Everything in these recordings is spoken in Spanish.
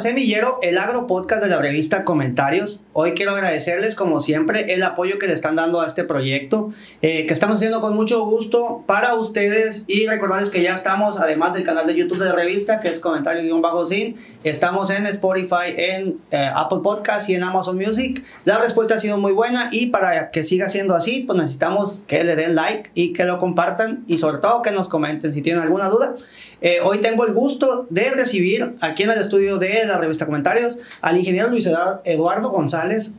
Semillero, el agro podcast de la revista Comentarios. Hoy quiero agradecerles, como siempre, el apoyo que le están dando a este proyecto, eh, que estamos haciendo con mucho gusto para ustedes y recordarles que ya estamos, además del canal de YouTube de la revista, que es comentario-sin, estamos en Spotify, en eh, Apple Podcast y en Amazon Music. La respuesta ha sido muy buena y para que siga siendo así, pues necesitamos que le den like y que lo compartan y sobre todo que nos comenten si tienen alguna duda. Eh, hoy tengo el gusto de recibir aquí en el estudio de la revista Comentarios al ingeniero Luis Eduardo González,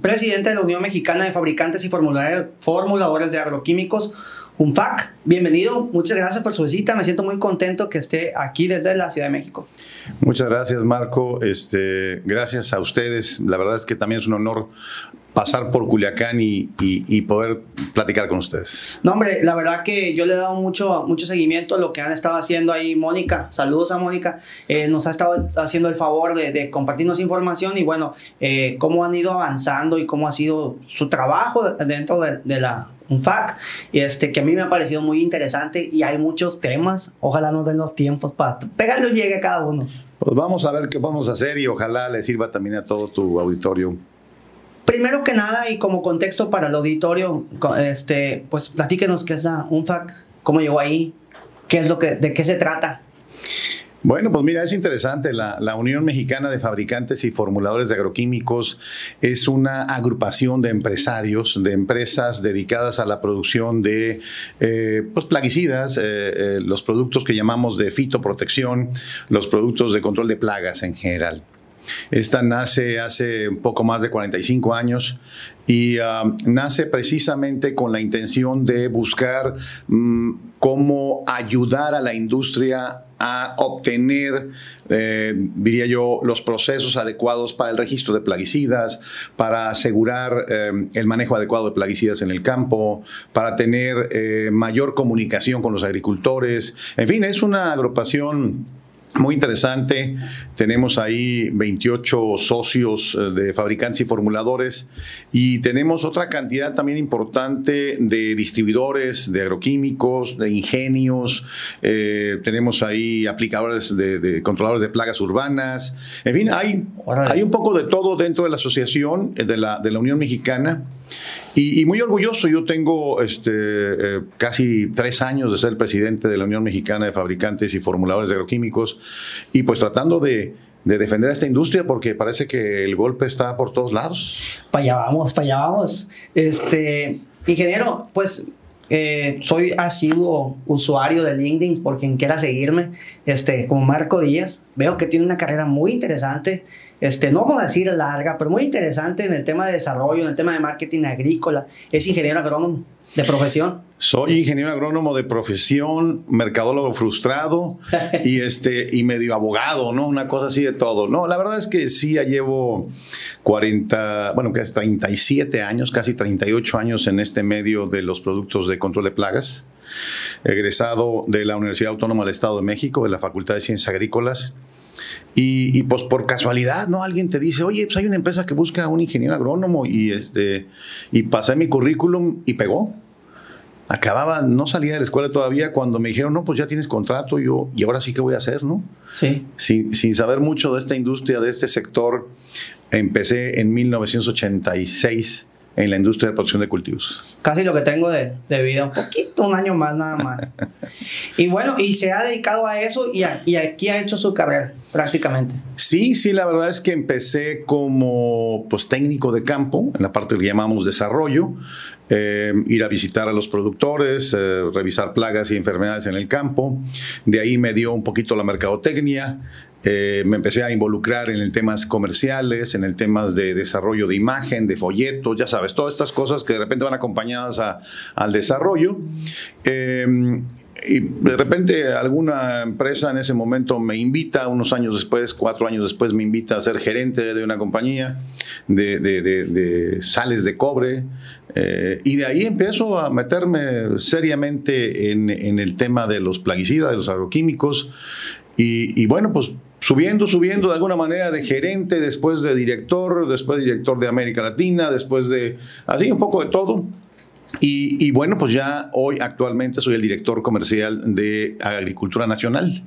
presidente de la Unión Mexicana de Fabricantes y Formuladores de Agroquímicos. UNFAC, bienvenido, muchas gracias por su visita, me siento muy contento que esté aquí desde la Ciudad de México. Muchas gracias Marco, este, gracias a ustedes, la verdad es que también es un honor pasar por Culiacán y, poder platicar con ustedes. No, hombre, la verdad que yo le he dado mucho, mucho seguimiento a lo que han estado haciendo ahí Mónica. Saludos a Mónica. Eh, nos ha estado haciendo el favor de, compartirnos información y bueno, eh, cómo han ido avanzando y cómo ha sido su trabajo dentro de, de la UNFAC, este, que a mí me ha parecido muy interesante y hay muchos temas. Ojalá nos den los tiempos para pegarle un llegue a cada uno. Pues vamos a ver qué vamos a hacer y ojalá le sirva también a todo tu auditorio Primero que nada, y como contexto para el auditorio, este, pues platíquenos qué es la UNFAC, cómo llegó ahí, qué es lo que, de qué se trata. Bueno, pues mira, es interesante. La, Unión Mexicana de Fabricantes y Formuladores de Agroquímicos es una agrupación de empresarios, de empresas dedicadas a la producción de eh, pues, plaguicidas, eh, eh, los productos que llamamos de fitoprotección, los productos de control de plagas en general. Esta nace hace un poco más de 45 años y um, nace precisamente con la intención de buscar mm, cómo ayudar a la industria a obtener, eh, diría yo, los procesos adecuados para el registro de plaguicidas, para asegurar eh, el manejo adecuado de plaguicidas en el campo, para tener eh, mayor comunicación con los agricultores. En fin, es una agrupación muy interesante. Tenemos ahí 28 socios eh, de fabricantes y formuladores y tenemos otra cantidad también importante de distribuidores, de agroquímicos, de ingenios. Eh, tenemos ahí aplicadores de, controladores de plagas urbanas. En fin, hay, hay un poco de todo dentro de la asociación eh, de la, de la Unión Mexicana. Y, muy orgulloso, yo tengo este, eh, casi tres años de ser presidente de la Unión Mexicana de Fabricantes y Formuladores de Agroquímicos y pues tratando de, defender a esta industria porque parece que el golpe está por todos lados. Para allá vamos, para allá vamos. Este, ingeniero, pues eh, soy asiduo usuario de LinkedIn por quien quiera seguirme, este, como Marco Díaz. Veo que tiene una carrera muy interesante, este, no vamos a decir larga, pero muy interesante en el tema de desarrollo, en el tema de marketing agrícola. Es ingeniero agrónomo de profesión. Soy ingeniero agrónomo de profesión, mercadólogo frustrado y este y medio abogado, ¿no? Una cosa así de todo. No, la verdad es que sí ya llevo 40, bueno, casi 37 años, casi 38 años en este medio de los productos de control de plagas. Egresado de la Universidad Autónoma del Estado de México, de la Facultad de Ciencias Agrícolas. Y, y, pues por casualidad, ¿no? Alguien te dice, oye, pues hay una empresa que busca un ingeniero agrónomo y, este, y pasé mi currículum y pegó acababa, no salía de la escuela todavía cuando me dijeron, no, pues ya tienes contrato, yo, y ahora sí que voy a hacer, ¿no? Sí. Sin, sin saber mucho de esta industria, de este sector, empecé en 1986 en la industria de producción de cultivos. Casi lo que tengo de, de vida, un poquito, un año más nada más. y bueno, y se ha dedicado a eso y, y aquí ha hecho su carrera prácticamente. Sí, sí, la verdad es que empecé como pues, técnico de campo, en la parte que llamamos desarrollo, eh, ir a visitar a los productores, eh, revisar plagas y enfermedades en el campo. De ahí me dio un poquito la mercadotecnia, eh, me empecé a involucrar en el temas comerciales, en el temas de desarrollo de imagen, de folletos, ya sabes, todas estas cosas que de repente van acompañadas al desarrollo. Y de repente alguna empresa en ese momento me invita, unos años después, cuatro años después, me invita a ser gerente de una compañía de, sales de cobre, eh, y de ahí empiezo a meterme seriamente en, el tema de los plaguicidas, de los agroquímicos. Y, bueno, pues subiendo, subiendo de alguna manera de gerente, después de director, después de director de América Latina, después de así un poco de todo. Y, bueno, pues ya hoy actualmente soy el director comercial de Agricultura Nacional,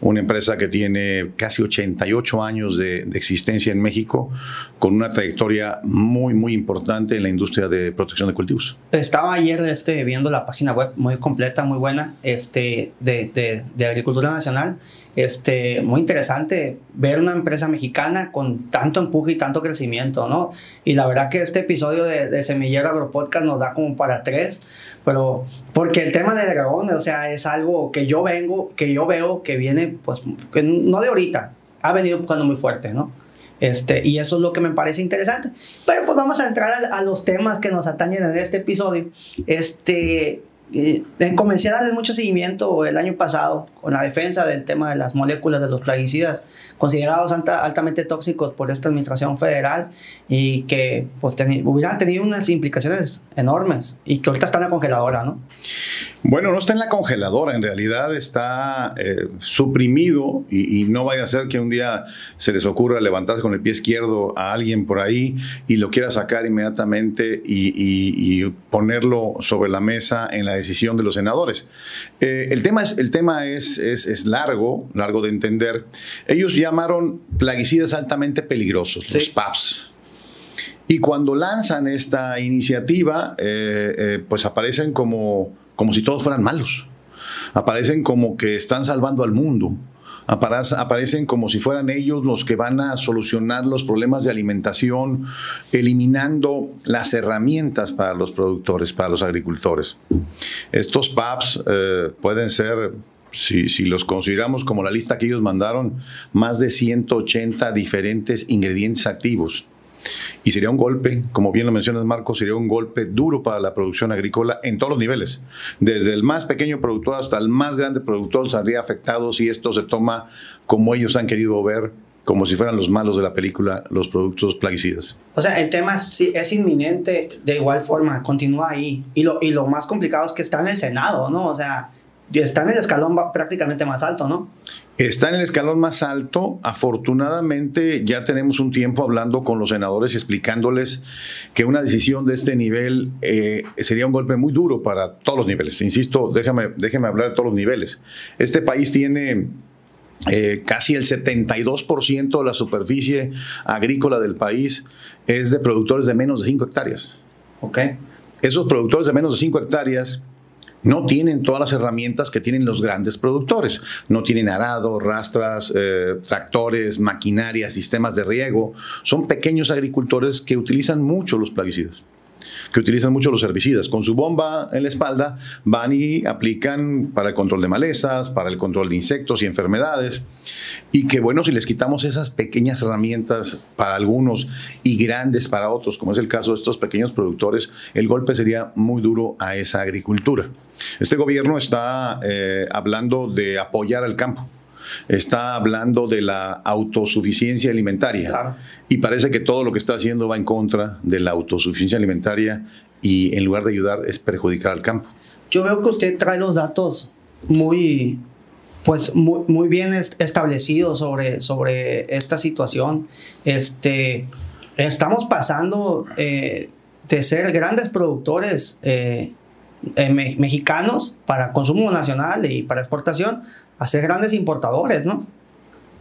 una empresa que tiene casi 88 años de, de, existencia en México, con una trayectoria muy, muy importante en la industria de protección de cultivos. Estaba ayer este, viendo la página web muy completa, muy buena, este, de, de, de Agricultura Nacional este, muy interesante ver una empresa mexicana con tanto empuje y tanto crecimiento, ¿no? Y la verdad que este episodio de, de Semillero Agropodcast nos da como para tres, pero porque el tema de dragón, o sea, es algo que yo vengo, que yo veo que viene, pues, no de ahorita, ha venido buscando muy fuerte, ¿no? Este, y eso es lo que me parece interesante. Pero pues vamos a entrar a, a los temas que nos atañen en este episodio. Este, eh, comencé a darles mucho seguimiento el año pasado con la defensa del tema de las moléculas de los plaguicidas considerados altamente tóxicos por esta administración federal y que pues, hubieran tenido unas implicaciones enormes y que ahorita está en la congeladora, ¿no? Bueno, no está en la congeladora, en realidad está eh, suprimido y, no vaya a ser que un día se les ocurra levantarse con el pie izquierdo a alguien por ahí y lo quiera sacar inmediatamente y, ponerlo sobre la mesa en la decisión de los senadores. Eh, el tema, es, el tema es, es, largo, largo de entender. Ellos llamaron plaguicidas altamente peligrosos, los PAPs. Y cuando lanzan esta iniciativa, eh, pues aparecen como como si todos fueran malos. Aparecen como que están salvando al mundo. Aparecen como si fueran ellos los que van a solucionar los problemas de alimentación, eliminando las herramientas para los productores, para los agricultores. Estos PAPs eh, pueden ser si, si, los consideramos como la lista que ellos mandaron, más de 180 diferentes ingredientes activos. Y sería un golpe, como bien lo mencionas Marco, sería un golpe duro para la producción agrícola en todos los niveles. Desde el más pequeño productor hasta el más grande productor sería afectado si esto se toma como ellos han querido ver como si fueran los malos de la película, los productos plaguicidas. O sea, el tema es inminente de igual forma, continúa ahí. Y lo, y lo más complicado es que está en el Senado, ¿no? O sea, está en el escalón prácticamente más alto, ¿no? Está en el escalón más alto. Afortunadamente ya tenemos un tiempo hablando con los senadores y explicándoles que una decisión de este nivel eh, sería un golpe muy duro para todos los niveles. Insisto, déjame, hablar de todos los niveles. Este país tiene eh, casi el 72% de la superficie agrícola del país es de productores de menos de 5 hectáreas. Ok. Esos productores de menos de 5 hectáreas no tienen todas las herramientas que tienen los grandes productores. No tienen arado, rastras, eh, tractores, maquinaria, sistemas de riego. Son pequeños agricultores que utilizan mucho los plaguicidas que utilizan mucho los herbicidas. Con su bomba en la espalda van y aplican para el control de malezas, para el control de insectos y enfermedades. Y que bueno, si les quitamos esas pequeñas herramientas para algunos y grandes para otros, como es el caso de estos pequeños productores, el golpe sería muy duro a esa agricultura. Este gobierno está eh, hablando de apoyar al campo está hablando de la autosuficiencia alimentaria. Y parece que todo lo que está haciendo va en contra de la autosuficiencia alimentaria y en lugar de ayudar es perjudicar al campo. Yo veo que usted trae los datos muy, pues muy, bien establecidos sobre, sobre esta situación. Este, estamos pasando eh, de ser grandes productores eh, eh, mexicanos para consumo nacional y para exportación a ser grandes importadores, ¿no?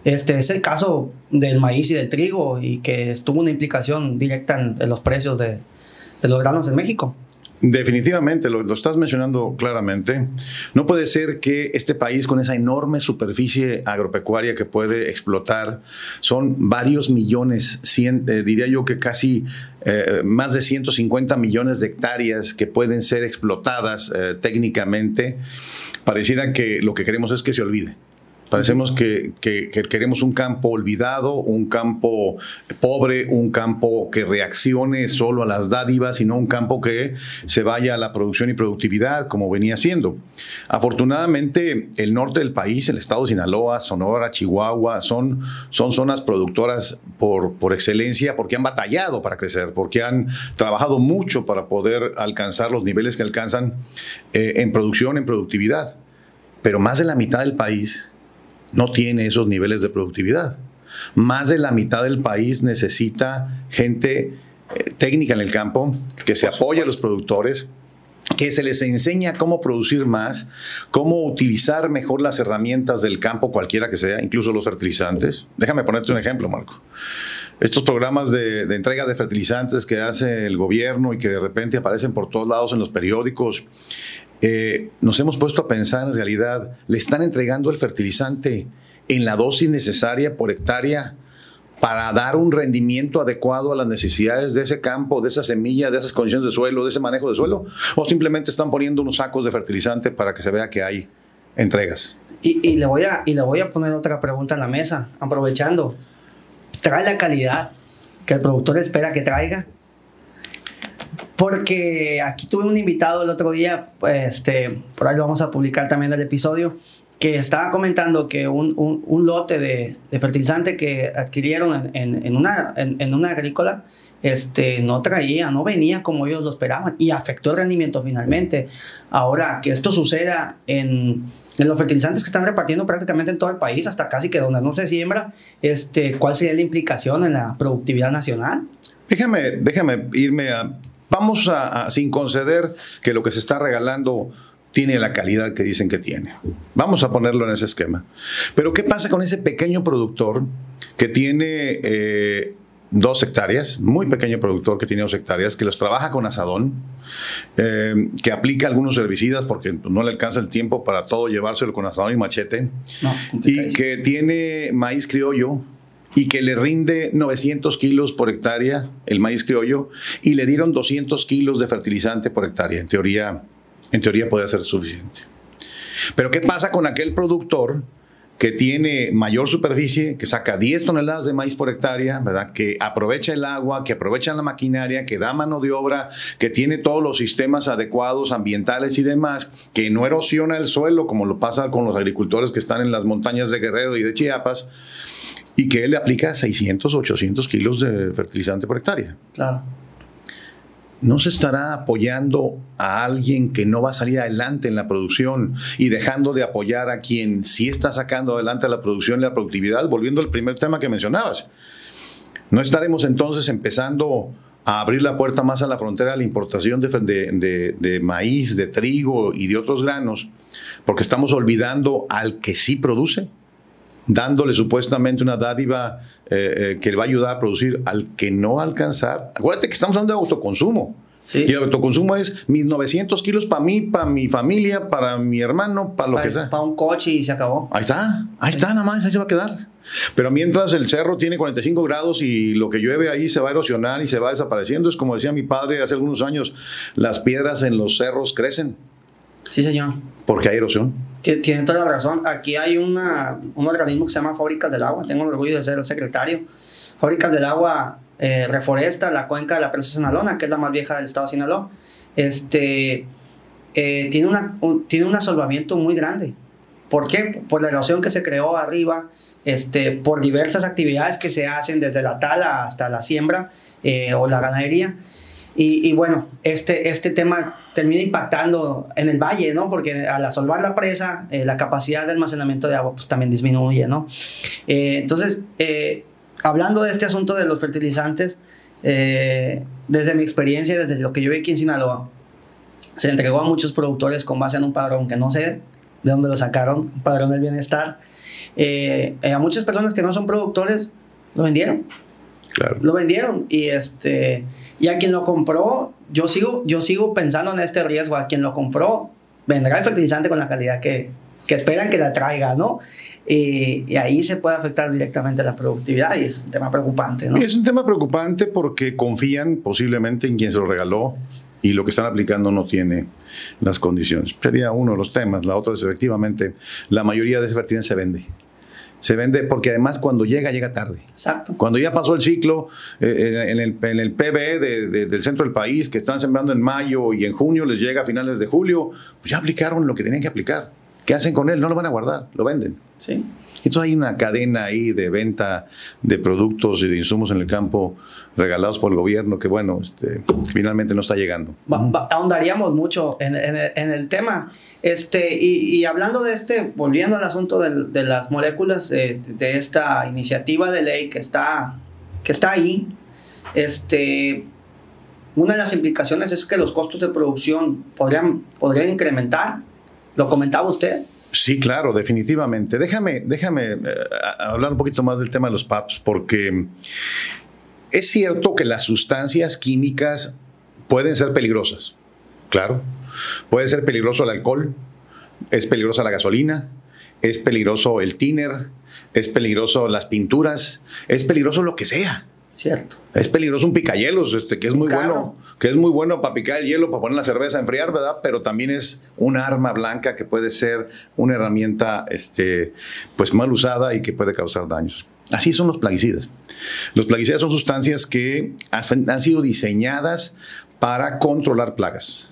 Este es el caso del maíz y del trigo y que tuvo una implicación directa en, los precios de, de los granos en México. Definitivamente, lo, estás mencionando claramente. No puede ser que este país con esa enorme superficie agropecuaria que puede explotar, son varios millones, eh, diría yo que casi eh, más de 150 millones de hectáreas que pueden ser explotadas eh, técnicamente, pareciera que lo que queremos es que se olvide. Parecemos que, queremos un campo olvidado, un campo pobre, un campo que reaccione solo a las dádivas y no un campo que se vaya a la producción y productividad como venía siendo. Afortunadamente, el norte del país, el estado de Sinaloa, Sonora, Chihuahua, son, son zonas productoras por, por excelencia porque han batallado para crecer, porque han trabajado mucho para poder alcanzar los niveles que alcanzan eh, en producción, en productividad. Pero más de la mitad del país no tiene esos niveles de productividad. Más de la mitad del país necesita gente eh, técnica en el campo que se apoye a los productores, que se les enseña cómo producir más, cómo utilizar mejor las herramientas del campo, cualquiera que sea, incluso los fertilizantes. Déjame ponerte un ejemplo, Marco. Estos programas de, entrega de fertilizantes que hace el gobierno y que de repente aparecen por todos lados en los periódicos, eh, nos hemos puesto a pensar en realidad, ¿le están entregando el fertilizante en la dosis necesaria por hectárea para dar un rendimiento adecuado a las necesidades de ese campo, de esa semilla, de esas condiciones de suelo, de ese manejo de suelo? ¿O simplemente están poniendo unos sacos de fertilizante para que se vea que hay entregas? Y, le, voy a, y le voy a poner otra pregunta en la mesa, aprovechando. ¿Trae la calidad que el productor espera que traiga? Porque aquí tuve un invitado el otro día, este, por ahí lo vamos a publicar también el episodio, que estaba comentando que un, un, lote de, de, fertilizante que adquirieron en, en, una, en, una agrícola este, no traía, no venía como ellos lo esperaban y afectó el rendimiento finalmente. Ahora, que esto suceda en, en los fertilizantes que están repartiendo prácticamente en todo el país, hasta casi que donde no se siembra, este, ¿cuál sería la implicación en la productividad nacional? Déjame, déjame irme a... Vamos a, a sin conceder que lo que se está regalando tiene la calidad que dicen que tiene. Vamos a ponerlo en ese esquema. Pero ¿qué pasa con ese pequeño productor que tiene eh, dos hectáreas, muy pequeño productor que tiene dos hectáreas, que los trabaja con asadón, eh, que aplica algunos herbicidas porque no le alcanza el tiempo para todo llevárselo con asadón y machete, y que tiene maíz criollo, y que le rinde 900 kilos por hectárea el maíz criollo y le dieron 200 kilos de fertilizante por hectárea. En teoría, en teoría puede ser suficiente. Pero ¿qué pasa con aquel productor que tiene mayor superficie, que saca 10 toneladas de maíz por hectárea, ¿verdad? que aprovecha el agua, que aprovecha la maquinaria, que da mano de obra, que tiene todos los sistemas adecuados, ambientales y demás, que no erosiona el suelo como lo pasa con los agricultores que están en las montañas de Guerrero y de Chiapas, y que él le aplica 600, 800 kilos de fertilizante por hectárea. Claro. ¿no se estará apoyando a alguien que no va a salir adelante en la producción y dejando de apoyar a quien sí está sacando adelante la producción y la productividad? Volviendo al primer tema que mencionabas. ¿No estaremos entonces empezando a abrir la puerta más a la frontera a la importación de, de maíz, de trigo y de otros granos? Porque estamos olvidando al que sí produce dándole supuestamente una dádiva eh, eh, que le va a ayudar a producir al que no alcanzar. Acuérdate que estamos hablando de autoconsumo. Y el autoconsumo es mis 900 kilos para mí, para mi familia, para mi hermano, para lo que sea. Para un coche y se acabó. Ahí está, ahí está, nada más, ahí se va a quedar. Pero mientras el cerro tiene 45 grados y lo que llueve ahí se va a erosionar y se va desapareciendo, es como decía mi padre hace algunos años, las piedras en los cerros crecen. Sí, señor. Porque hay erosión. Tienen toda la razón. Aquí hay una, un organismo que se llama Fábricas del Agua. Tengo el orgullo de ser el secretario. Fábricas del Agua eh, reforesta la cuenca de la presa Sinaloa, que es la más vieja del estado de Sinaloa. Este, eh, tiene, una, un, tiene un asolvamiento muy grande. ¿Por qué? Por la erosión que se creó arriba, este, por diversas actividades que se hacen desde la tala hasta la siembra eh, o la ganadería. Y, bueno, este, este tema termina impactando en el valle, ¿no? Porque al asolvar la presa, eh, la capacidad de almacenamiento de agua pues también disminuye, ¿no? Eh, entonces, eh, hablando de este asunto de los fertilizantes, desde mi experiencia, desde lo que yo vi aquí en Sinaloa, se entregó a muchos productores con base en un padrón que no sé de dónde lo sacaron, un padrón del bienestar. a muchas personas que no son productores lo vendieron lo vendieron y este y a quien lo compró, yo sigo yo sigo pensando en este riesgo, a quien lo compró vendrá el fertilizante con la calidad que, que esperan que la traiga, ¿no? y ahí se puede afectar directamente la productividad y es un tema preocupante, ¿no? Es un tema preocupante porque confían posiblemente en quien se lo regaló y lo que están aplicando no tiene las condiciones. Sería uno de los temas. La otra es efectivamente, la mayoría de ese fertilizante se vende se vende porque además cuando llega, llega tarde. Exacto. Cuando ya pasó el ciclo eh, en, el, en, el, PBE del centro del país, que están sembrando en mayo y en junio les llega a finales de julio, pues ya aplicaron lo que tenían que aplicar. ¿Qué hacen con él? No lo van a guardar, lo venden. Sí. Entonces hay una cadena ahí de venta de productos y de insumos en el campo regalados por el gobierno que, bueno, este, finalmente no está llegando. ahondaríamos mucho en, el tema. Este, y, hablando de este, volviendo al asunto de, las moléculas de, esta iniciativa de ley que está, que está ahí, este, una de las implicaciones es que los costos de producción podrían, podrían incrementar. ¿Lo comentaba usted? Sí, claro, definitivamente. Déjame, déjame eh, hablar un poquito más del tema de los PAPs, porque es cierto que las sustancias químicas pueden ser peligrosas. Claro. Puede ser peligroso el alcohol, es peligrosa la gasolina, es peligroso el tiner, es peligroso las pinturas, es peligroso lo que sea. Cierto. Es peligroso un picayelos, este, que es muy bueno, que es muy bueno para picar el hielo, para poner la cerveza a enfriar, ¿verdad? Pero también es un arma blanca que puede ser una herramienta, este, pues mal usada y que puede causar daños. Así son los plaguicidas. Los plaguicidas son sustancias que han sido diseñadas para controlar plagas.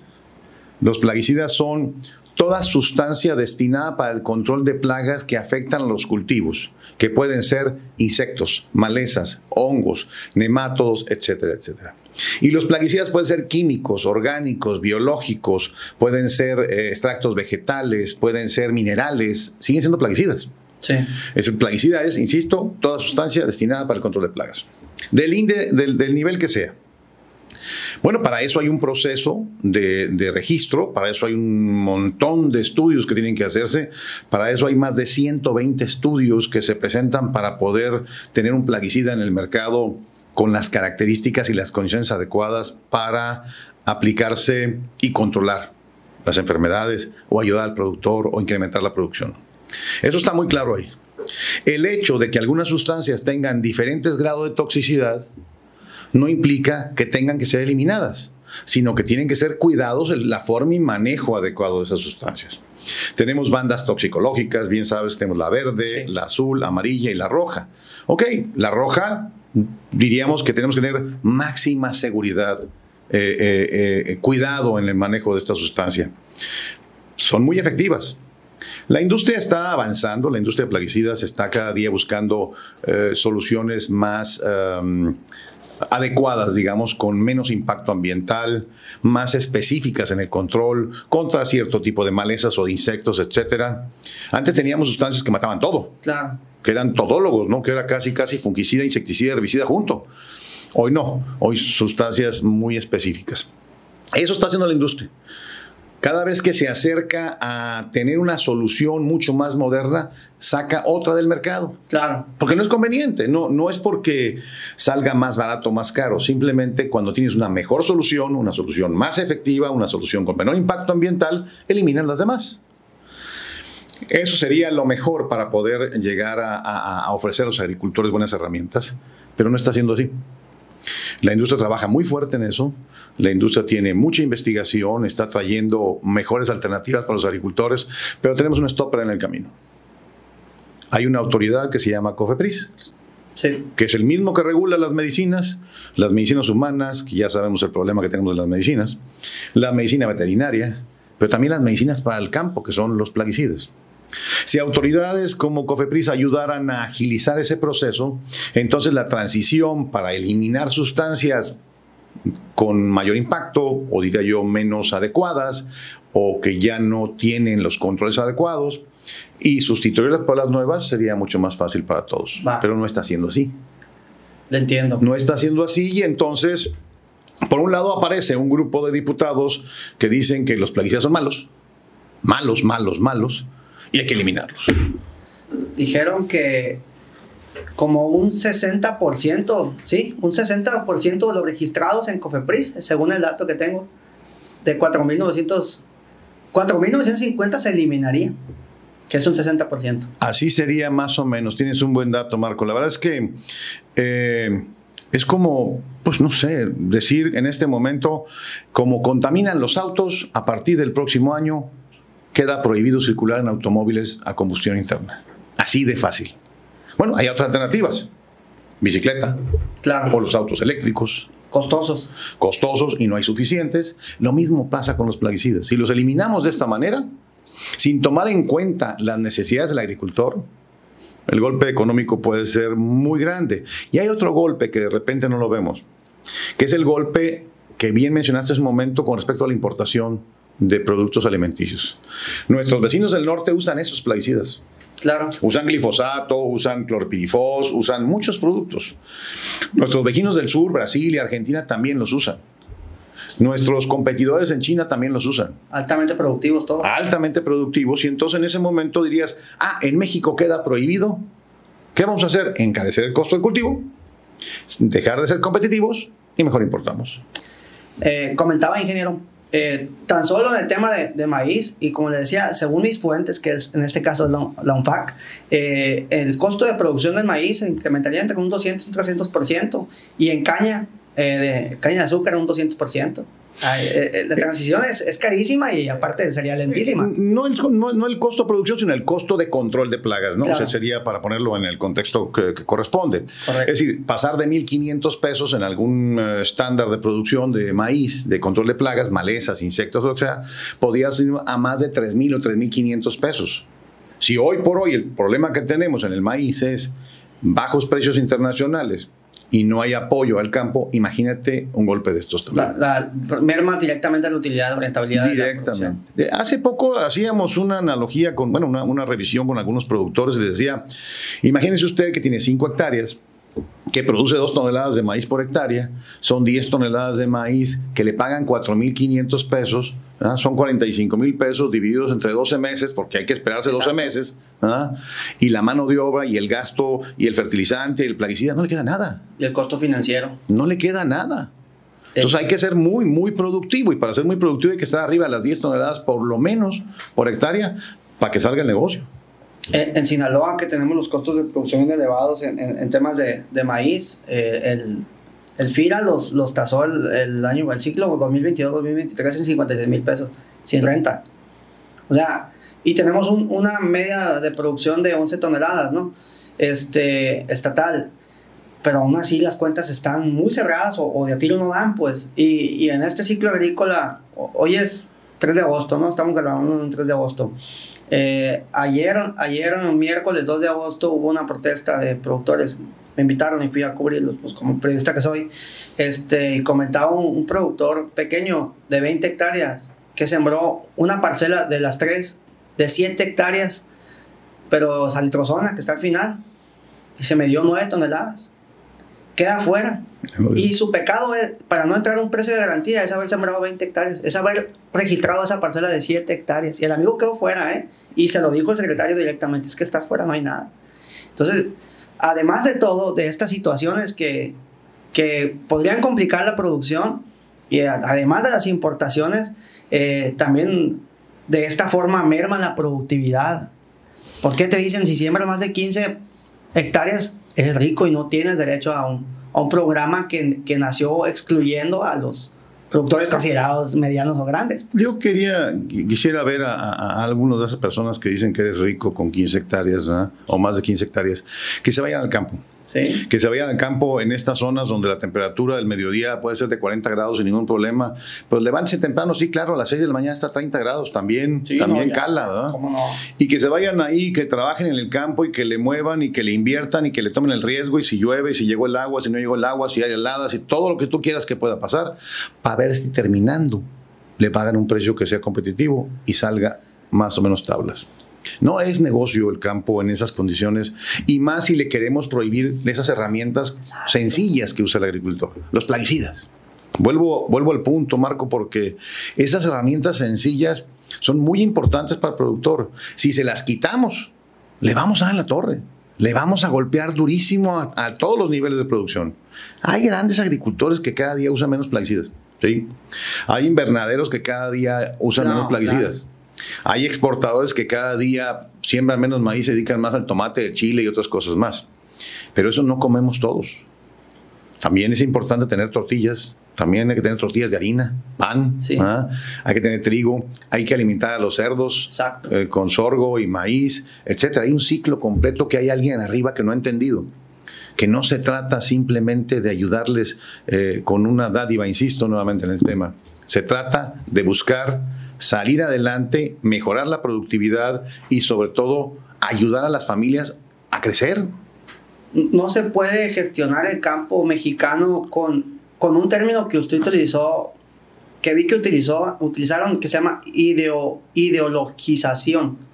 Los plaguicidas son toda sustancia destinada para el control de plagas que afectan a los cultivos, que pueden ser insectos, malezas, hongos, nematodos, etcétera, etcétera. Y los plaguicidas pueden ser químicos, orgánicos, biológicos, pueden ser eh, extractos vegetales, pueden ser minerales, siguen siendo plaguicidas. Sí. El plaguicida es, insisto, toda sustancia destinada para el control de plagas. Del, del nivel que sea. Bueno, para eso hay un proceso de, registro, para eso hay un montón de estudios que tienen que hacerse, para eso hay más de 120 estudios que se presentan para poder tener un plaguicida en el mercado con las características y las condiciones adecuadas para aplicarse y controlar las enfermedades o ayudar al productor o incrementar la producción. Eso está muy claro ahí. El hecho de que algunas sustancias tengan diferentes grados de toxicidad no implica que tengan que ser eliminadas, sino que tienen que ser cuidados en la forma y manejo adecuado de esas sustancias. Tenemos bandas toxicológicas, bien sabes, tenemos la verde, la azul, amarilla y la roja. Ok, la roja diríamos que tenemos que tener máxima seguridad, eh, eh, eh, cuidado en el manejo de esta sustancia. Son muy efectivas. La industria está avanzando, la industria de plaguicidas está cada día buscando soluciones más adecuadas, digamos, con menos impacto ambiental, más específicas en el control contra cierto tipo de malezas o de insectos, etcétera. Antes teníamos sustancias que mataban todo. Claro. Que eran todólogos, ¿no? Que era casi, casi fungicida, insecticida, herbicida junto. Hoy no, hoy sustancias muy específicas. Eso está haciendo la industria cada vez que se acerca a tener una solución mucho más moderna, saca otra del mercado. Claro. Porque no es conveniente, no, no es porque salga más barato o más caro, simplemente cuando tienes una mejor solución, una solución más efectiva, una solución con menor impacto ambiental, eliminan las demás. Eso sería lo mejor para poder llegar a, a ofrecer a los agricultores buenas herramientas, pero no está siendo así. La industria trabaja muy fuerte en eso, la industria tiene mucha investigación, está trayendo mejores alternativas para los agricultores, pero tenemos un stopper en el camino. Hay una autoridad que se llama COFEPRIS, que es el mismo que regula las medicinas, las medicinas humanas, que ya sabemos el problema que tenemos de las medicinas, la medicina veterinaria, pero también las medicinas para el campo, que son los plaguicidas. Si autoridades como COFEPRIS ayudaran a agilizar ese proceso, entonces la transición para eliminar sustancias con mayor impacto, o diría yo menos adecuadas, o que ya no tienen los controles adecuados, y sustituirlas por las nuevas sería mucho más fácil para todos. Pero no está siendo así. Le entiendo. No está siendo así y entonces, por un lado aparece un grupo de diputados que dicen que los plaguicidas son malos, malos, malos, malos, y hay que eliminarlos. Dijeron que como un 60%, sí, un 60% de los registrados en Cofepris, según el dato que tengo, de 4.900, 4.950 se eliminaría, que es un 60%. Así sería más o menos, tienes un buen dato, Marco. La verdad es que eh, es como, pues no sé, decir en este momento, como contaminan los autos, a partir del próximo año queda prohibido circular en automóviles a combustión interna. Así de fácil. Bueno, hay otras alternativas. Bicicleta. Claro. O los autos eléctricos. Costosos. Costosos y no hay suficientes. Lo mismo pasa con los plaguicidas. Si los eliminamos de esta manera, sin tomar en cuenta las necesidades del agricultor, el golpe económico puede ser muy grande. Y hay otro golpe que de repente no lo vemos, que es el golpe que bien mencionaste hace un momento con respecto a la importación de productos alimenticios. Nuestros vecinos del norte usan esos plaguicidas. Claro. Usan glifosato, usan clorpirifos, usan muchos productos. Nuestros vecinos del sur, Brasil y Argentina también los usan. Nuestros competidores en China también los usan. Altamente productivos todos. Altamente productivos. Y entonces en ese momento dirías, ah, en México queda prohibido. ¿Qué vamos a hacer? Encarecer el costo del cultivo, dejar de ser competitivos y mejor importamos. Eh, comentaba, ingeniero, eh, tan solo en el tema de, maíz, y como le decía, según mis fuentes, que es, en este caso es la, UNFAC, eh, el costo de producción del maíz se incrementaría entre un 200 y un 300%, y en caña, de caña de azúcar un 200%. Eh, eh, la transición es, carísima y aparte sería lentísima. Eh, no el, no, el costo de producción, sino el costo de control de plagas, ¿no? sería para ponerlo en el contexto que, corresponde. Es decir, pasar de 1.500 pesos en algún estándar de producción de maíz, de control de plagas, malezas, insectos, o lo que sea, podía ser a más de 3.000 o 3.500 pesos. Si hoy por hoy el problema que tenemos en el maíz es bajos precios internacionales, y no hay apoyo al campo, imagínate un golpe de estos también. La, merma directamente la utilidad, la rentabilidad. Directamente. Hace poco hacíamos una analogía con, bueno, una, una revisión con algunos productores y les decía, imagínense usted que tiene 5 hectáreas que produce 2 toneladas de maíz por hectárea, son 10 toneladas de maíz que le pagan 4.500 pesos, son 45 mil pesos divididos entre 12 meses, porque hay que esperarse 12 meses, y la mano de obra y el gasto y el fertilizante el plaguicida, no le queda nada. Y el costo financiero. No le queda nada. Entonces hay que ser muy, muy productivo y para ser muy productivo hay que estar arriba de las 10 toneladas por lo menos por hectárea para que salga el negocio. En, Sinaloa, que tenemos los costos de producción elevados en, temas de, maíz, eh, el, el FIRA los, los tasó el, año, el ciclo 2022-2023 en 56 mil pesos, sin renta. O sea, y tenemos una media de producción de 11 toneladas, ¿no? Este, estatal. Pero aún así las cuentas están muy cerradas o, de a tiro no dan, pues. Y, y, en este ciclo agrícola, hoy es 3 de agosto, ¿no? Estamos grabando el 3 de agosto. Eh, ayer, ayer, miércoles 2 de agosto, hubo una protesta de productores me invitaron y fui a cubrirlos, pues como periodista que soy, este, y comentaba un, productor pequeño de 20 hectáreas que sembró una parcela de las tres de 7 hectáreas, pero salitrozona, que está al final, y se me dio 9 toneladas. Queda afuera. Y su pecado es, para no entrar a un precio de garantía es haber sembrado 20 hectáreas, es haber registrado esa parcela de 7 hectáreas. Y el amigo quedó fuera, ¿eh? Y se lo dijo el secretario directamente, es que está fuera, no hay nada. Entonces, además de todo, de estas situaciones que, que podrían complicar la producción, y además de las importaciones, eh, también de esta forma merma la productividad. ¿Por qué te dicen si siembras más de 15 hectáreas, eres rico y no tienes derecho a un, a programa que, que nació excluyendo a los, productores considerados medianos o grandes. Yo quería, quisiera ver a, algunas de esas personas que dicen que eres rico con 15 hectáreas o más de 15 hectáreas, que se vayan al campo. Que se vayan al campo en estas zonas donde la temperatura del mediodía puede ser de 40 grados sin ningún problema. Pues levántese temprano, sí, claro, a las 6 de la mañana está a 30 grados, también, también cala, ¿verdad? Y que se vayan ahí, que trabajen en el campo y que le muevan y que le inviertan y que le tomen el riesgo y si llueve, si llegó el agua, si no llegó el agua, si hay heladas y todo lo que tú quieras que pueda pasar, para ver si terminando le pagan un precio que sea competitivo y salga más o menos tablas. No es negocio el campo en esas condiciones y más si le queremos prohibir esas herramientas sencillas que usa el agricultor, los plaguicidas. Vuelvo, vuelvo al punto, Marco, porque esas herramientas sencillas son muy importantes para el productor. Si se las quitamos, le vamos a dar la torre. Le vamos a golpear durísimo a, todos los niveles de producción. Hay grandes agricultores que cada día usan menos plaguicidas. ¿sí? Hay invernaderos que cada día usan menos plaguicidas. Hay exportadores que cada día siembran menos maíz, se dedican más al tomate, el chile y otras cosas más. Pero eso no comemos todos. También es importante tener tortillas, también hay que tener tortillas de harina, pan, ¿ah? hay que tener trigo, hay que alimentar a los cerdos eh, con sorgo y maíz, etc. Hay un ciclo completo que hay alguien arriba que no ha entendido que no se trata simplemente de ayudarles eh, con una dádiva, insisto nuevamente en el tema, se trata de buscar salir adelante, mejorar la productividad y sobre todo ayudar a las familias a crecer. No se puede gestionar el campo mexicano con, con un término que usted utilizó, que vi que utilizó, utilizaron, que se llama ideo, ideologización.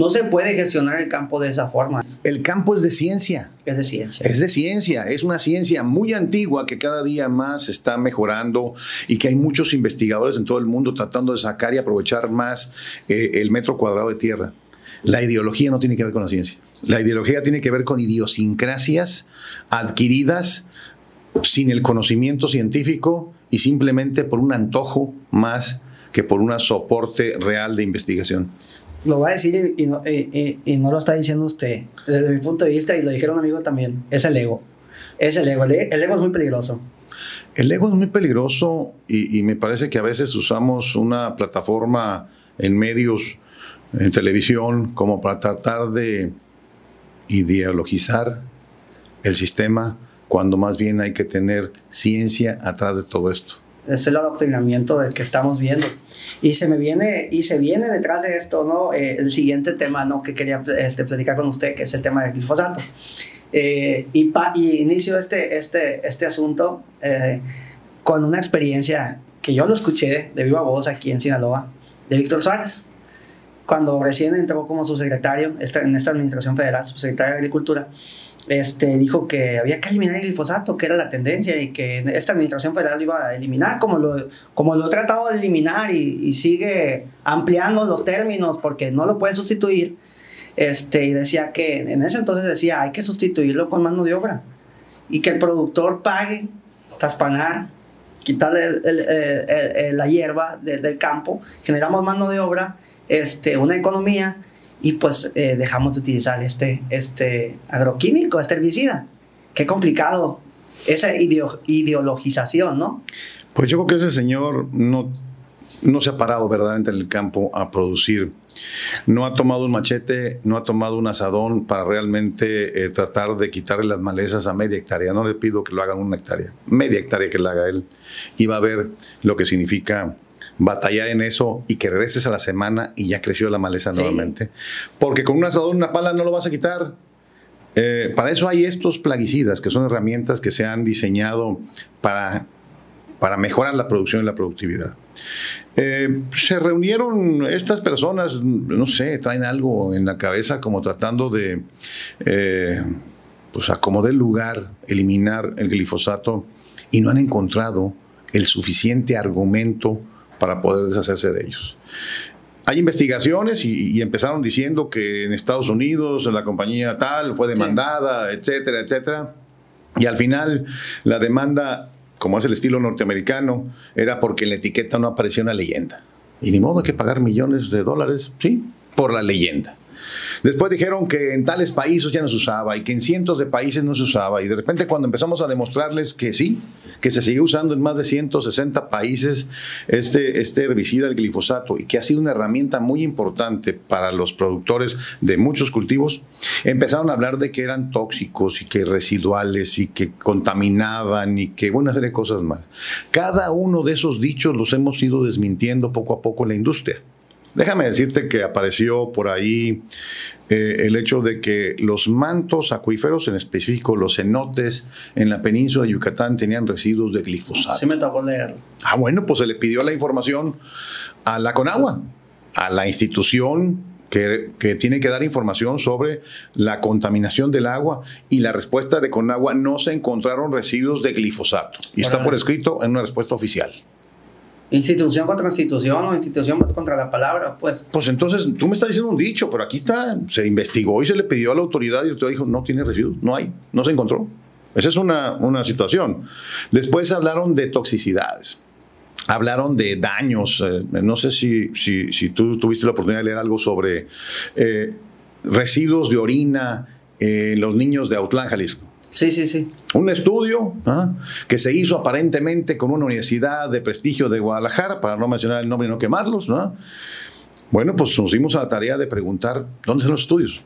No se puede gestionar el campo de esa forma. El campo es de ciencia. Es de ciencia. Es de ciencia. Es una ciencia muy antigua que cada día más está mejorando y que hay muchos investigadores en todo el mundo tratando de sacar y aprovechar más eh, el metro cuadrado de tierra. La ideología no tiene que ver con la ciencia. La ideología tiene que ver con idiosincrasias adquiridas sin el conocimiento científico y simplemente por un antojo más que por un soporte real de investigación. Lo va a decir y no, y, no, lo está diciendo usted. Desde mi punto de vista, y lo dijeron un amigo también, es el ego. Es el ego. El, ego es muy peligroso. El ego es muy peligroso y, y, me parece que a veces usamos una plataforma en medios, en televisión, como para tratar de ideologizar el sistema, cuando más bien hay que tener ciencia atrás de todo esto es el adoctrinamiento del que estamos viendo. Y se me viene, y se viene detrás de esto, ¿no? Eh, el siguiente tema, ¿no? Que quería este, platicar con usted, que es el tema del glifosato. Eh, y, pa, y inicio este, este, este asunto eh, con una experiencia que yo lo escuché de viva voz aquí en Sinaloa, de Víctor Suárez, cuando recién entró como subsecretario en esta administración federal, subsecretario de Agricultura este, dijo que había que eliminar el glifosato, que era la tendencia y que esta administración federal lo iba a eliminar, como lo, como lo he tratado de eliminar y, sigue ampliando los términos porque no lo pueden sustituir. Este, y decía que en ese entonces decía hay que sustituirlo con mano de obra y que el productor pague, taspanar, quitarle la hierba del campo, generamos mano de obra, este, una economía y pues eh, dejamos de utilizar este, este agroquímico, este herbicida. Qué complicado esa ideologización, ¿no? Pues yo creo que ese señor no, no se ha parado verdaderamente en el campo a producir. No ha tomado un machete, no ha tomado un asadón para realmente eh, tratar de quitarle las malezas a media hectárea. No le pido que lo hagan una hectárea, media hectárea que la haga él. Y va a ver lo que significa batallar en eso y que regreses a la semana y ya creció la maleza nuevamente. Porque con un asador, una pala no lo vas a quitar. Eh, para eso hay estos plaguicidas, que son herramientas que se han diseñado para, para mejorar la producción y la productividad. Eh, se reunieron estas personas, no sé, traen algo en la cabeza como tratando de, eh, pues acomodar el lugar, eliminar el glifosato y no han encontrado el suficiente argumento para poder deshacerse de ellos. Hay investigaciones y, empezaron diciendo que en Estados Unidos la compañía tal fue demandada, etcétera, etcétera. Y al final la demanda, como es el estilo norteamericano, era porque en la etiqueta no aparecía una leyenda. Y ni modo hay que pagar millones de dólares, sí, por la leyenda. Después dijeron que en tales países ya no se usaba y que en cientos de países no se usaba. Y de repente cuando empezamos a demostrarles que sí, que se sigue usando en más de 160 países este, este herbicida, el glifosato, y que ha sido una herramienta muy importante para los productores de muchos cultivos, empezaron a hablar de que eran tóxicos y que residuales y que contaminaban y que una serie de cosas más. Cada uno de esos dichos los hemos ido desmintiendo poco a poco en la industria. Déjame decirte que apareció por ahí eh, el hecho de que los mantos acuíferos, en específico los cenotes en la península de Yucatán, tenían residuos de glifosato. Sí me tocó leer. Ah, bueno, pues se le pidió la información a la Conagua, a la institución que, que, tiene que dar información sobre la contaminación del agua y la respuesta de Conagua no se encontraron residuos de glifosato. Y está por escrito en una respuesta oficial. Institución contra institución o institución contra la palabra, pues. Pues entonces, tú me estás diciendo un dicho, pero aquí está, se investigó y se le pidió a la autoridad y usted dijo, no tiene residuos, no hay, no se encontró. Esa es una, una situación. Después hablaron de toxicidades. Hablaron de daños. Eh, no sé si, si, si, tú tuviste la oportunidad de leer algo sobre eh, residuos de orina en los niños de Autlán, Jalisco. Sí, sí, sí. Un estudio ¿ah? que se hizo aparentemente con una universidad de prestigio de Guadalajara, para no mencionar el nombre y no quemarlos. ¿no? Bueno, pues nos dimos a la tarea de preguntar dónde están los estudios.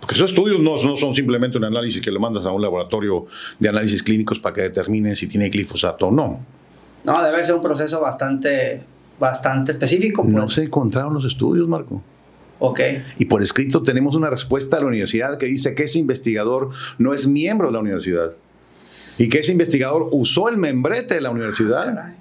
Porque esos estudios no, no, son simplemente un análisis que lo mandas a un laboratorio de análisis clínicos para que determinen si tiene glifosato o no. No, debe ser un proceso bastante, bastante específico. No pues. se encontraron los estudios, Marco. Y por escrito tenemos una respuesta a la universidad que dice que ese investigador no es miembro de la universidad y que ese investigador usó el membrete de la universidad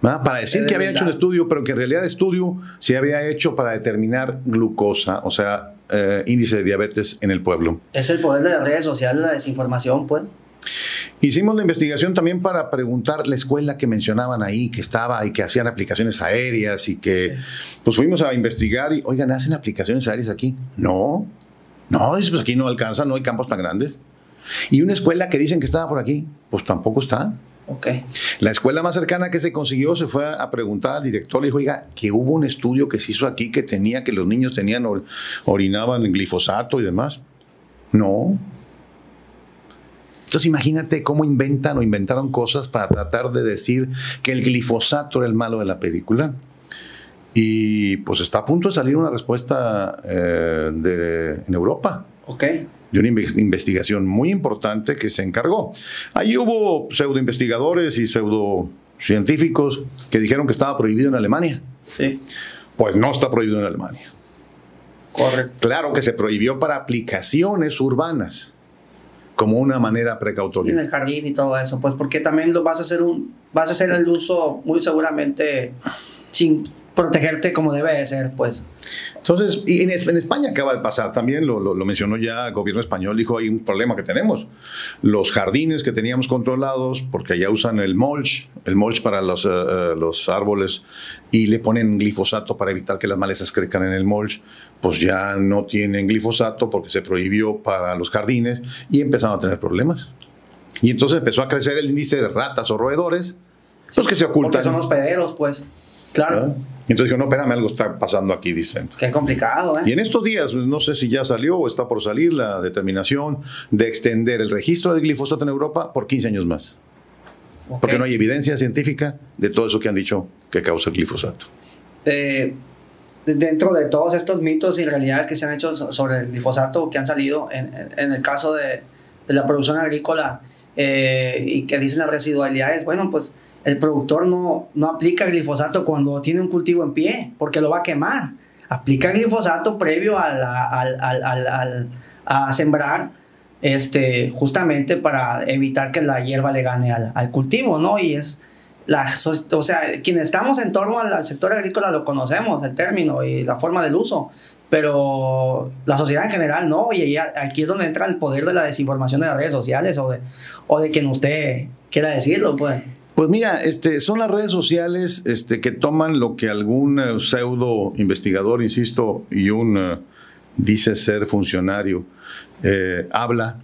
para decir que había hecho un estudio, pero que en realidad el estudio se había hecho para determinar glucosa, o sea, eh, índice de diabetes en el pueblo. Es el poder de las redes sociales, la desinformación, pues. Hicimos la investigación también para preguntar la escuela que mencionaban ahí, que estaba y que hacían aplicaciones aéreas y que pues fuimos a investigar y, oigan, ¿hacen aplicaciones aéreas aquí? No, no, pues aquí no alcanza, no hay campos tan grandes. Y una escuela que dicen que estaba por aquí, pues tampoco está. Okay. La escuela más cercana que se consiguió se fue a preguntar al director, le dijo, oiga, que hubo un estudio que se hizo aquí que tenía, que los niños tenían, orinaban glifosato y demás. No, entonces imagínate cómo inventan o inventaron cosas para tratar de decir que el glifosato era el malo de la película. Y pues está a punto de salir una respuesta eh, de, en Europa. Ok. De una investigación muy importante que se encargó. Ahí hubo pseudo investigadores y pseudo científicos que dijeron que estaba prohibido en Alemania. Sí. Pues no está prohibido en Alemania. Correcto. Claro que se prohibió para aplicaciones urbanas como una manera precautoria. en el jardín y todo eso, pues porque también lo vas a hacer un vas a hacer el uso muy seguramente sin protegerte como debe de ser, pues. Entonces, y en, España acaba de pasar, también lo, lo, mencionó ya el gobierno español, dijo, hay un problema que tenemos. Los jardines que teníamos controlados, porque allá usan el mulch, el mulch para los, eh, eh, los árboles, y le ponen glifosato para evitar que las malezas crezcan en el mulch, pues ya no tienen glifosato porque se prohibió para los jardines y empezaron a tener problemas. Y entonces empezó a crecer el índice de ratas o roedores, los que se ocultan. Porque son hospederos, pues. Claro. Y entonces dijo, no, espérame, algo está pasando aquí, dicen. Qué complicado, ¿eh? Y en estos días, no sé si ya salió o está por salir la determinación de extender el registro de glifosato en Europa por 15 años más. Porque no hay evidencia científica de todo eso que han dicho que causa el glifosato. Eh, dentro de todos estos mitos y realidades que se han hecho sobre el glifosato que han salido en, en el caso de, de, la producción agrícola eh, y que dicen las residualidades, bueno, pues el productor no, no aplica glifosato cuando tiene un cultivo en pie, porque lo va a quemar. Aplica glifosato previo a, a sembrar, este, justamente para evitar que la hierba le gane al, cultivo, ¿no? Y es, la, o sea, quienes estamos en torno al, sector agrícola lo conocemos, el término y la forma del uso, pero la sociedad en general no, y aquí es donde entra el poder de la desinformación de las redes sociales o de, o de quien usted quiera decirlo, pues. Pues mira, este, son las redes sociales este, que toman lo que algún eh, pseudo investigador, insisto, y un eh, dice ser funcionario, eh, habla,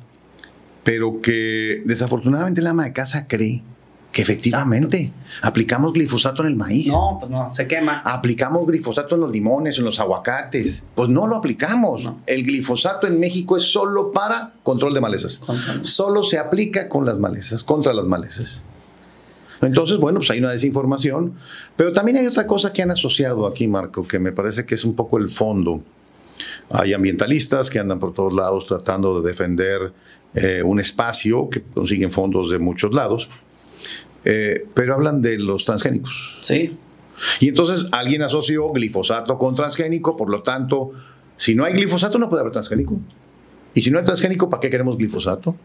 pero que desafortunadamente la ama de casa cree que efectivamente aplicamos glifosato en el maíz. No, pues no, se quema. Aplicamos glifosato en los limones, en los aguacates. Pues no lo aplicamos. El glifosato en México es solo para control de malezas. Solo se aplica con las malezas, contra las malezas. Entonces, bueno, pues hay una desinformación, pero también hay otra cosa que han asociado aquí, Marco, que me parece que es un poco el fondo. Hay ambientalistas que andan por todos lados tratando de defender eh, un espacio, que consiguen fondos de muchos lados, eh, pero hablan de los transgénicos. Sí. Y entonces alguien asoció glifosato con transgénico, por lo tanto, si no hay glifosato no puede haber transgénico. Y si no hay transgénico, ¿para qué queremos glifosato?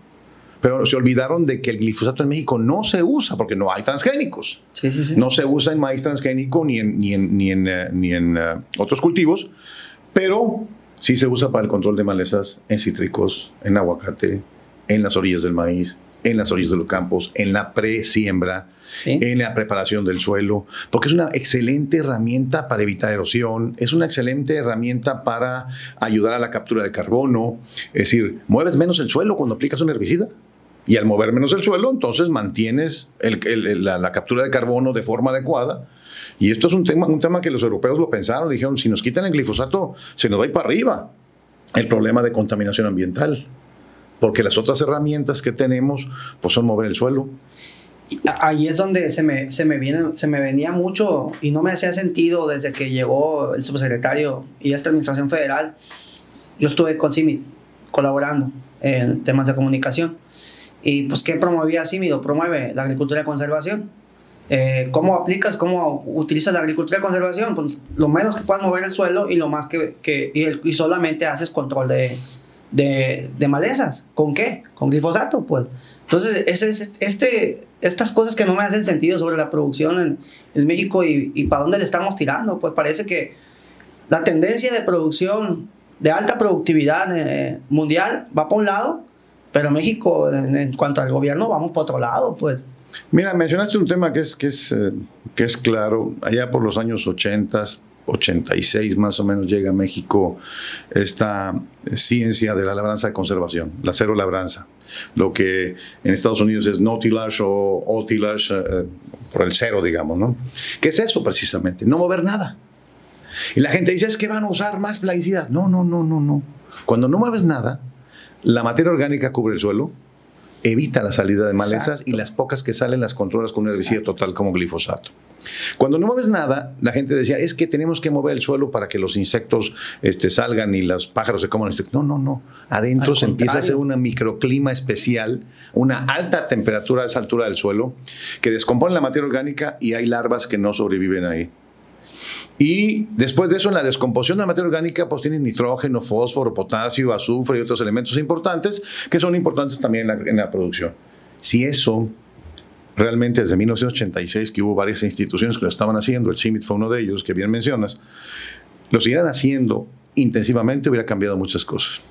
Pero se olvidaron de que el glifosato en México no se usa porque no hay transgénicos. Sí, sí, sí. No se usa en maíz transgénico ni en, ni en, ni en, eh, ni en eh, otros cultivos, pero sí se usa para el control de malezas en cítricos, en aguacate, en las orillas del maíz, en las orillas de los campos, en la pre-siembra, en la preparación del suelo, porque es una excelente herramienta para evitar erosión, es una excelente herramienta para ayudar a la captura de carbono, es decir, mueves menos el suelo cuando aplicas un herbicida. Y al mover menos el suelo, entonces mantienes la, captura de carbono de forma adecuada. Y esto es un tema, un tema que los europeos lo pensaron, dijeron, si nos quitan el glifosato, se nos va a ir para arriba el problema de contaminación ambiental. Porque las otras herramientas que tenemos, pues son mover el suelo. Ahí es donde se me, se, me viene, se me venía mucho y no me hacía sentido desde que llegó el subsecretario y esta administración federal. Yo estuve con CIMID colaborando en temas de comunicación. Y pues, ¿qué promovía CIMIDO? Promueve la agricultura de conservación. Eh, ¿Cómo aplicas, cómo utilizas la agricultura de conservación? Pues lo menos que puedas mover el suelo y lo más que, que y, solamente haces control de, de, de, malezas. ¿Con qué? Con glifosato, pues. Entonces, es, este, estas cosas que no me hacen sentido sobre la producción en, en México y, y para dónde le estamos tirando, pues parece que la tendencia de producción de alta productividad eh, mundial va para un lado, pero México, en, cuanto al gobierno, vamos para otro lado, pues. Mira, mencionaste un tema que es, que es, eh, que es claro. Allá por los años 80, 86 más o menos llega a México esta ciencia de la labranza de conservación, la cero labranza. Lo que en Estados Unidos es no tillage o, o tillage eh, por el cero, digamos, ¿no? ¿Qué es eso precisamente? No mover nada. Y la gente dice, es que van a usar más plaguicidas. No, no, no, no, no. Cuando no mueves nada, la materia orgánica cubre el suelo, evita la salida de malezas y las pocas que salen las controlas con un herbicida total como glifosato. Cuando no mueves nada, la gente decía, es que tenemos que mover el suelo para que los insectos este, salgan y los pájaros se coman. No, no, no. Adentro se empieza a hacer un microclima especial, una alta temperatura a esa altura del suelo, que descompone la materia orgánica y hay larvas que no sobreviven ahí. Y después de eso, en la descomposición de la materia orgánica, pues tienes nitrógeno, fósforo, potasio, azufre y otros elementos importantes que son importantes también en la, producción. Si eso realmente desde 1986, que hubo varias instituciones que lo estaban haciendo, el CIMIT fue uno de ellos, que bien mencionas, lo siguieran haciendo intensivamente, hubiera cambiado muchas cosas.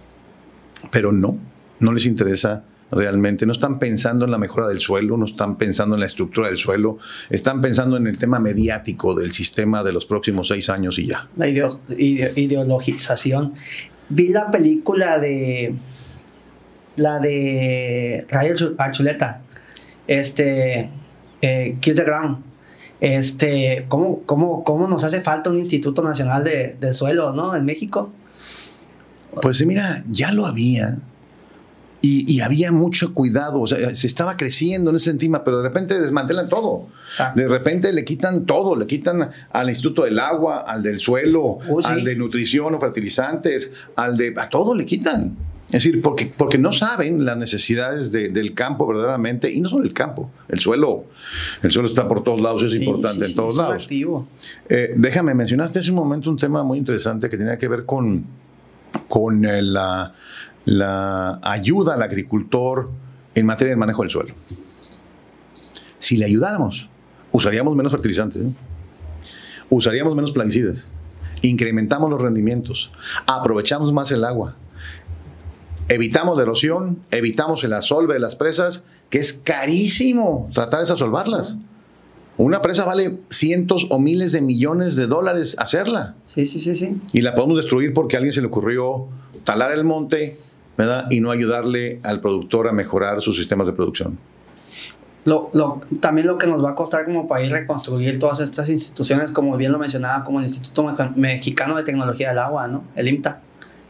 Pero no, no les interesa realmente. No están pensando en la mejora del suelo, no están pensando en la estructura del suelo, están pensando en el tema mediático del sistema de los próximos seis años y ya. La ideologización. Vi la película de la de Rayo Archuleta, este, eh, Kiss the Ground. Este, ¿cómo, cómo, ¿Cómo nos hace falta un Instituto Nacional de, de Suelo, ¿no? En México. Pues mira, ya lo había, y, había mucho cuidado, o sea, se estaba creciendo en ese sentido, pero de repente desmantelan todo. De repente le quitan todo, le quitan al Instituto del Agua, al del Suelo, oh, al de Nutrición o Fertilizantes, al de... a todo le quitan. Es decir, porque, porque no saben las necesidades del campo verdaderamente, y no solo el campo, el suelo. El suelo está por todos lados, es importante en todos lados. Eh, déjame, mencionaste hace un momento un tema muy interesante que tenía que ver con, con la la ayuda al agricultor en materia de manejo del suelo. Si le ayudáramos, usaríamos menos fertilizantes, ¿eh? usaríamos menos plaguicidas, incrementamos los rendimientos, aprovechamos más el agua, evitamos la erosión, evitamos el asolve de las presas, que es carísimo tratar de asolvarlas. Una presa vale cientos o miles de millones de dólares hacerla. Sí, sí, sí, sí. Y la podemos destruir porque a alguien se le ocurrió talar el monte, y no ayudarle al productor a mejorar sus sistemas de producción. Lo, lo, también lo que nos va a costar como país reconstruir todas estas instituciones, como bien lo mencionaba, como el Instituto Mexicano de Tecnología del Agua, ¿no? el IMTA,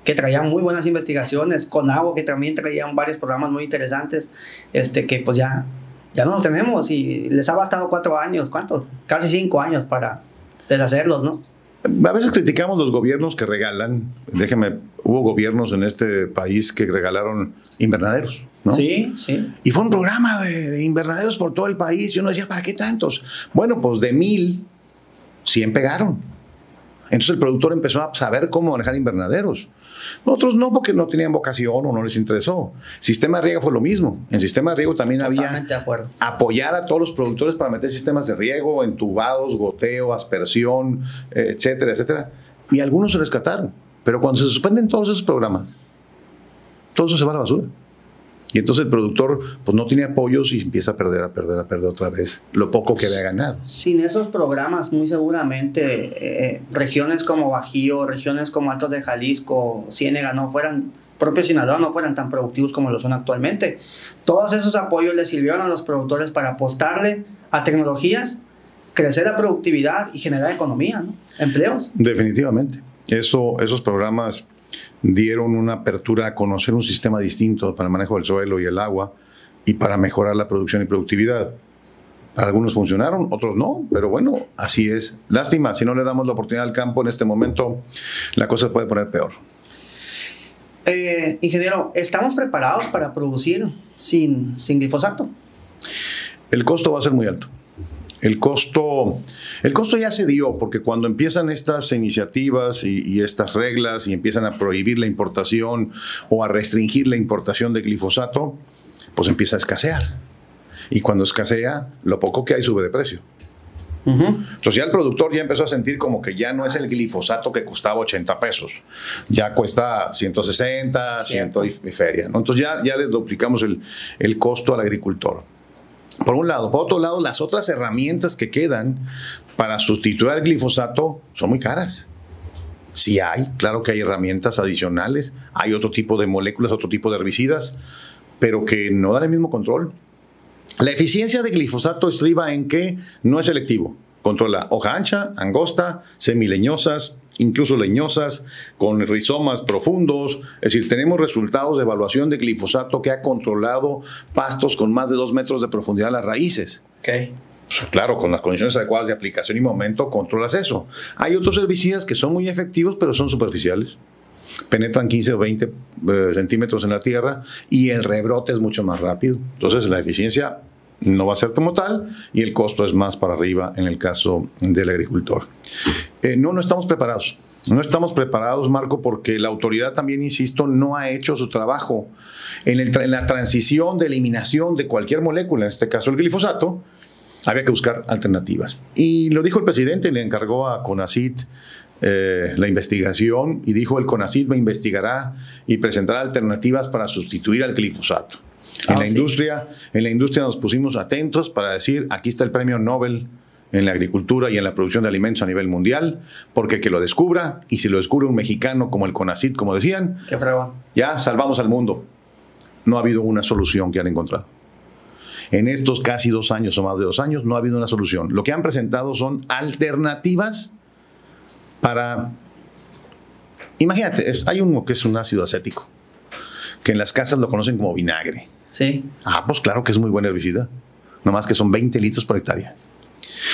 que traía muy buenas investigaciones, con agua, que también traían varios programas muy interesantes, este, que pues ya, ya no los tenemos y les ha bastado cuatro años, ¿cuántos? Casi cinco años para deshacerlos, ¿no? A veces criticamos los gobiernos que regalan. Déjeme, hubo gobiernos en este país que regalaron invernaderos. ¿no? Sí, sí. Y fue un programa de, invernaderos por todo el país. Y uno decía, ¿para qué tantos? Bueno, pues de mil, cien pegaron. Entonces el productor empezó a saber cómo manejar invernaderos. Otros no, porque no tenían vocación o no les interesó. Sistema de riego fue lo mismo. En sistema de riego también había apoyar a todos los productores para meter sistemas de riego, entubados, goteo, aspersión, eh, etcétera, etcétera. Y algunos se rescataron. Pero cuando se suspenden todos esos programas, todo eso se va a la basura. Y entonces el productor pues no tiene apoyos y empieza a perder, a perder, a perder otra vez lo poco que había ganado. Sin esos programas, muy seguramente eh, regiones como Bajío, regiones como Altos de Jalisco, Ciénega no fueran, propio Sinaloa no fueran tan productivos como lo son actualmente. Todos esos apoyos le sirvieron a los productores para apostarle a tecnologías, crecer la productividad y generar economía, ¿no? empleos. Definitivamente. Eso, esos programas dieron una apertura a conocer un sistema distinto para el manejo del suelo y el agua y para mejorar la producción y productividad. algunos funcionaron, otros no, pero bueno, así es. Lástima, si no le damos la oportunidad al campo en este momento, la cosa puede poner peor. Eh, ingeniero, ¿estamos preparados para producir sin, sin glifosato? El costo va a ser muy alto. El costo, el costo ya se dio, porque cuando empiezan estas iniciativas y, estas reglas y empiezan a prohibir la importación o a restringir la importación de glifosato, pues empieza a escasear. Y cuando escasea, lo poco que hay sube de precio. Entonces ya el productor ya empezó a sentir como que ya no es el glifosato que costaba 80 pesos, ya cuesta 160, 100 y feria. Entonces ya, ya le duplicamos el, el costo al agricultor. Por un lado. Por otro lado, las otras herramientas que quedan para sustituir al glifosato son muy caras. Sí hay, claro que hay herramientas adicionales, hay otro tipo de moléculas, otro tipo de herbicidas, pero que no dan el mismo control. La eficiencia de glifosato estriba en que no es selectivo. Controla hoja ancha, angosta, semileñosas, incluso leñosas, con rizomas profundos. Es decir, tenemos resultados de evaluación de glifosato que ha controlado pastos con más de dos metros de profundidad las raíces. Okay. Pues, claro, con las condiciones adecuadas de aplicación y momento controlas eso. Hay otros herbicidas que son muy efectivos, pero son superficiales. Penetran 15 o 20 eh, centímetros en la tierra y el rebrote es mucho más rápido. Entonces la eficiencia no va a ser como tal y el costo es más para arriba en el caso del agricultor. Eh, no, no estamos preparados. No estamos preparados, Marco, porque la autoridad también, insisto, no ha hecho su trabajo en, la transición de eliminación de cualquier molécula, en este caso el glifosato, había que buscar alternativas. Y lo dijo el presidente, le encargó a CONACIT eh, la investigación y dijo el CONACIT me investigará y presentará alternativas para sustituir al glifosato. En ah, la industria, en la industria nos pusimos atentos para decir, aquí está el premio Nobel en la agricultura y en la producción de alimentos a nivel mundial, porque que lo descubra, y si lo descubre un mexicano como el CONACIT, como decían, ya salvamos al mundo. No ha habido una solución que han encontrado. En estos casi dos años o más de dos años no ha habido una solución. Lo que han presentado son alternativas para... Imagínate, hay uno que es un ácido acético, que en las casas lo conocen como vinagre. Sí. Ah, pues claro que es muy buen herbicida. Nomás que son 20 litros por hectárea.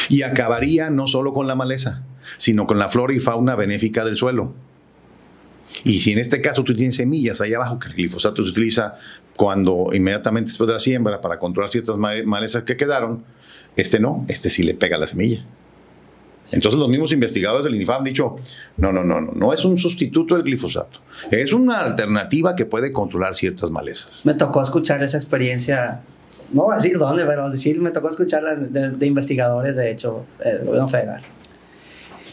Y acabaría no solo con la maleza, sino con la flora y fauna benéfica del suelo. Y si en este caso tú tienes semillas ahí abajo, que el glifosato se utiliza cuando inmediatamente después de la siembra para controlar ciertas malezas que quedaron, este no, este sí le pega la semilla. Entonces los mismos investigadores del INIFAM han dicho, no, no, no, no, no es un sustituto del glifosato, es una alternativa que puede controlar ciertas malezas. Me tocó escuchar esa experiencia, no voy a decir dónde, pero decir, me tocó escucharla de, investigadores, de hecho, del gobierno federal.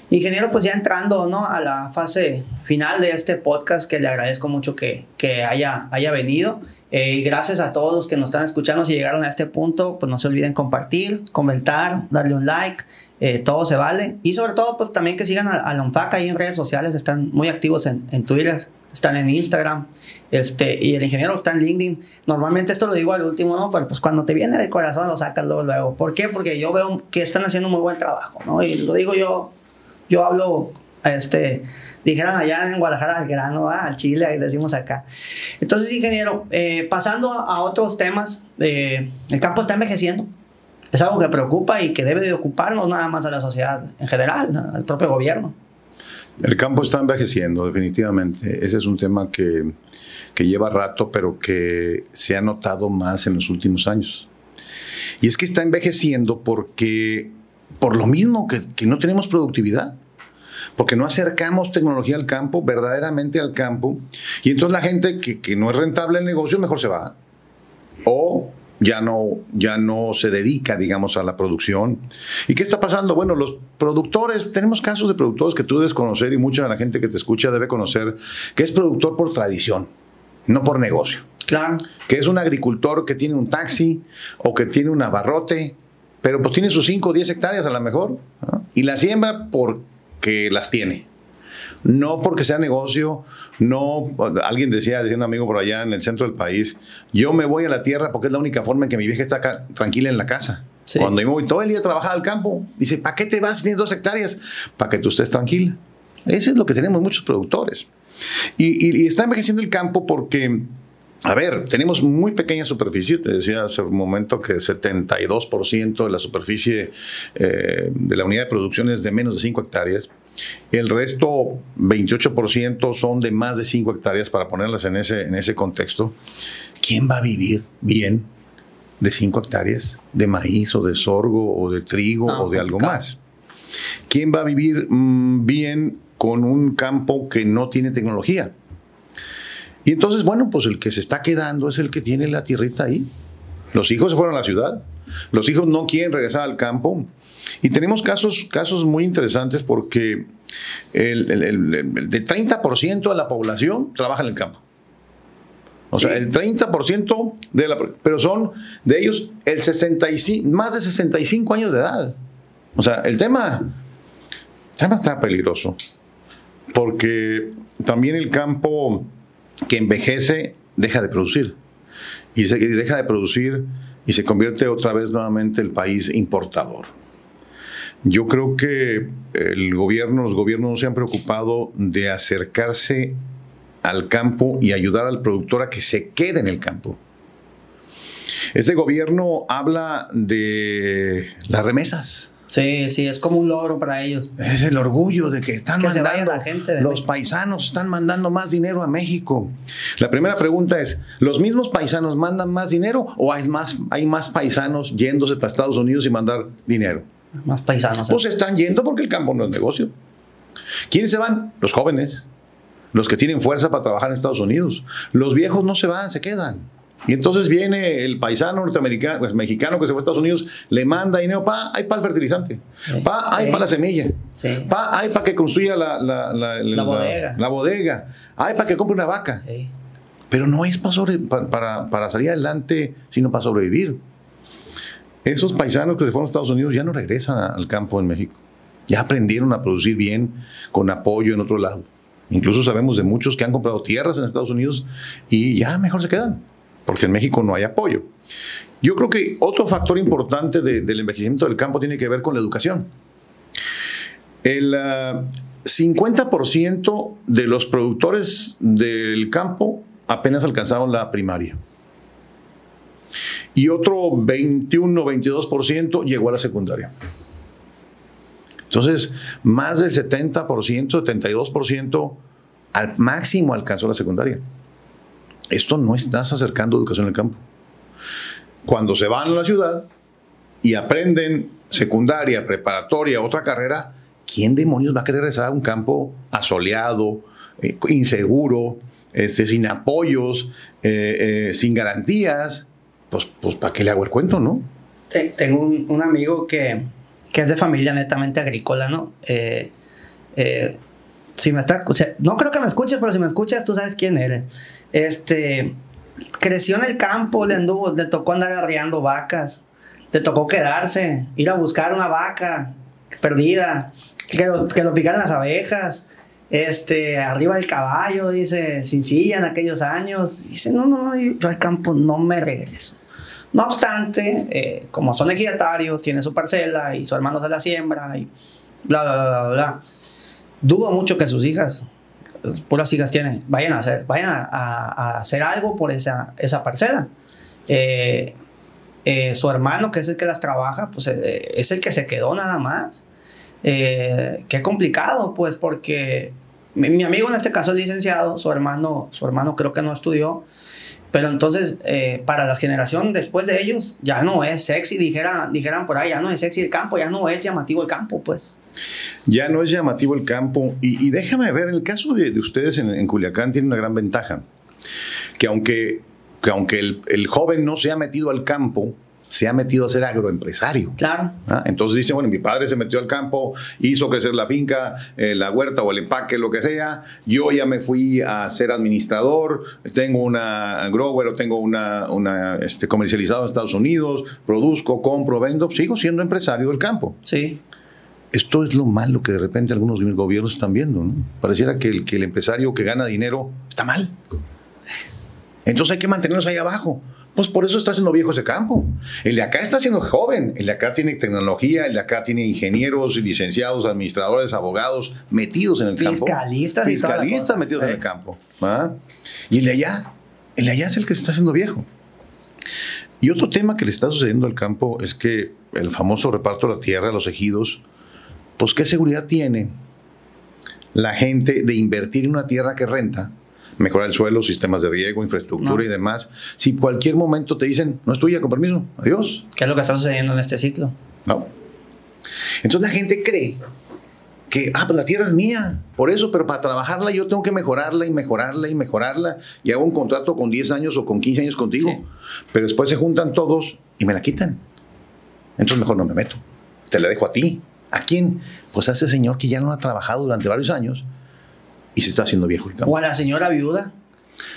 Ingeniero, pues ya entrando ¿no? a la fase final de este podcast, que le agradezco mucho que, que haya, haya venido. Eh, y gracias a todos que nos están escuchando, si llegaron a este punto, pues no se olviden compartir, comentar, darle un like, eh, todo se vale. Y sobre todo, pues también que sigan a, a la ahí en redes sociales, están muy activos en, en Twitter, están en Instagram, este, y el ingeniero está en LinkedIn. Normalmente esto lo digo al último, ¿no? Pero pues cuando te viene del corazón lo sacas luego, luego. ¿Por qué? Porque yo veo que están haciendo muy buen trabajo, ¿no? Y lo digo yo, yo hablo, este, dijeron allá en Guadalajara al grano, al chile, decimos acá. Entonces, ingeniero, eh, pasando a otros temas, eh, el campo está envejeciendo. Es algo que preocupa y que debe de ocuparnos nada más a la sociedad en general, al propio gobierno. El campo está envejeciendo, definitivamente. Ese es un tema que, que lleva rato, pero que se ha notado más en los últimos años. Y es que está envejeciendo porque, por lo mismo que no tenemos productividad porque no acercamos tecnología al campo, verdaderamente al campo, y entonces la gente que, no es rentable el negocio mejor se va. O ya no, ya no se dedica, digamos, a la producción. ¿Y qué está pasando? Bueno, los productores, tenemos casos de productores que tú debes conocer y mucha de la gente que te escucha debe conocer, que es productor por tradición, no por negocio. Claro. Que es un agricultor que tiene un taxi o que tiene un abarrote, pero pues tiene sus 5 o 10 hectáreas a lo mejor, y la siembra por que las tiene. No porque sea negocio, no, alguien decía, decía un amigo por allá en el centro del país, yo me voy a la tierra porque es la única forma en que mi vieja está tranquila en la casa. Cuando yo me voy todo el día a trabajar al campo, dice, ¿para qué te vas si tienes dos hectáreas? Para que tú estés tranquila. Eso es lo que tenemos muchos productores. Y, y está envejeciendo el campo porque a ver, tenemos muy pequeña superficie, te decía hace un momento que 72% de la superficie eh, de la unidad de producción es de menos de 5 hectáreas. El resto, 28%, son de más de 5 hectáreas, para ponerlas en ese, en ese contexto. ¿Quién va a vivir bien de 5 hectáreas de maíz o de sorgo o de trigo o de algo más? ¿Quién va a vivir mm, bien con un campo que no tiene tecnología? Y entonces, bueno, pues el que se está quedando es el que tiene la tierrita ahí. Los hijos se fueron a la ciudad. Los hijos no quieren regresar al campo. Y tenemos casos, casos muy interesantes porque el, el, 30% de la población trabaja en el campo. O sea, el 30% de la... Pero son de ellos el 65, más de 65 años de edad. O sea, el tema, el tema está peligroso. Porque también el campo que envejece deja de producir. Y deja de producir y se convierte otra vez nuevamente el país importador. Yo creo que el gobierno, los gobiernos no se han preocupado de acercarse al campo y ayudar al productor a que se quede en el campo. Este gobierno habla de las remesas. Sí, sí, es como un logro para ellos. Es el orgullo de que están mandando, la gente los paisanos están mandando más dinero a México. La primera pregunta es, ¿los mismos paisanos mandan más dinero o hay más, hay más paisanos yéndose para Estados Unidos y mandar dinero? Más paisanos. Pues están yendo porque el campo no es negocio. ¿Quiénes se van? Los jóvenes, los que tienen fuerza para trabajar en Estados Unidos. Los viejos no se van, se quedan. Y entonces viene el paisano norteamericano, pues, mexicano que se fue a Estados Unidos, le manda dinero, pa, hay para el fertilizante, pa, hay para la semilla, pa, hay para que construya la, la, la, bodega. la, bodega, hay para que compre una vaca. Pero no es para, para, para, salir adelante, sino para sobrevivir. Esos paisanos que se fueron a Estados Unidos ya no regresan al campo en México. Ya aprendieron a producir bien con apoyo en otro lado. Incluso sabemos de muchos que han comprado tierras en Estados Unidos y ya mejor se quedan porque en México no hay apoyo. Yo creo que otro factor importante del envejecimiento del campo tiene que ver con la educación. El 50% ah, de los productores del campo apenas alcanzaron la primaria. Y otro 21-22% llegó a la secundaria. Entonces, más del 70%, 72% al máximo alcanzó la secundaria. Esto no estás acercando educación al campo. Cuando se van a la ciudad y aprenden secundaria, preparatoria, otra carrera, ¿quién demonios va a querer regresar a un campo asoleado, eh, inseguro, este, sin apoyos, eh, eh, sin garantías? Pues, pues ¿para qué le hago el cuento, no? Tengo un, amigo que, que, es de familia netamente agrícola, ¿no? si me está, no creo que me escuches, pero si me escuchas, tú sabes quién eres. Este, creció en el campo, le anduvo, le tocó andar arriando vacas, le tocó quedarse, ir a buscar una vaca perdida, que lo, que lo picaran las abejas, este, arriba del caballo, dice, sin silla en aquellos años. Dice, no, no, yo al campo no me regreso. No obstante, eh, como son ejidatarios, tiene su parcela y su hermano se la siembra y bla, bla, bla, bla, bla. Dudo mucho que sus hijas puras hijas tienen, vayan a hacer, vayan a, hacer algo por esa, esa parcela. Eh, eh, su hermano, que es el que las trabaja, pues eh, es el que se quedó nada más. qué complicado, pues, porque mi, amigo en este caso es licenciado, su hermano, su hermano creo que no estudió, pero entonces para la generación después de ellos ya no es sexy, dijeran, dijeran por ahí, ya no es sexy el campo, ya no es llamativo el campo, pues. Ya no es llamativo el campo. Y, déjame ver, el caso de, ustedes en, Culiacán tiene una gran ventaja. Que aunque, que aunque el, joven no se ha metido al campo, se ha metido a ser agroempresario. Claro. ¿Ah? Entonces dice, bueno, mi padre se metió al campo, hizo crecer la finca, eh, la huerta o el empaque, lo que sea. Yo ya me fui a ser administrador, tengo una grower o tengo una, una este, comercializado en Estados Unidos, produzco, compro, vendo, sigo siendo empresario del campo. Sí. Esto es lo malo que de repente algunos gobiernos están viendo. ¿no? Pareciera que el, que el empresario que gana dinero está mal. Entonces hay que mantenerlos ahí abajo. Pues por eso está haciendo viejo ese campo. El de acá está siendo joven. El de acá tiene tecnología, el de acá tiene ingenieros, licenciados, administradores, abogados metidos en el campo. Fiscalistas. Fiscalistas metidos en el campo. Y el de allá, el de allá es el que se está haciendo viejo. Y otro tema que le está sucediendo al campo es que el famoso reparto de la tierra, los ejidos, pues ¿qué seguridad tiene la gente de invertir en una tierra que renta? Mejorar el suelo, sistemas de riego, infraestructura y demás. Si cualquier momento te dicen, no es tuya, con permiso, adiós. ¿Qué es lo que está sucediendo en este ciclo? No. Entonces la gente cree que, ah, pues la tierra es mía, por eso, pero para trabajarla yo tengo que mejorarla y mejorarla y mejorarla y hago un contrato con 10 años o con 15 años contigo. Pero después se juntan todos y me la quitan. Entonces mejor no me meto. te la dejo a ti. ¿A quién? Pues a ese señor que ya no ha trabajado durante varios años y se está haciendo viejo el campo. O a la señora viuda.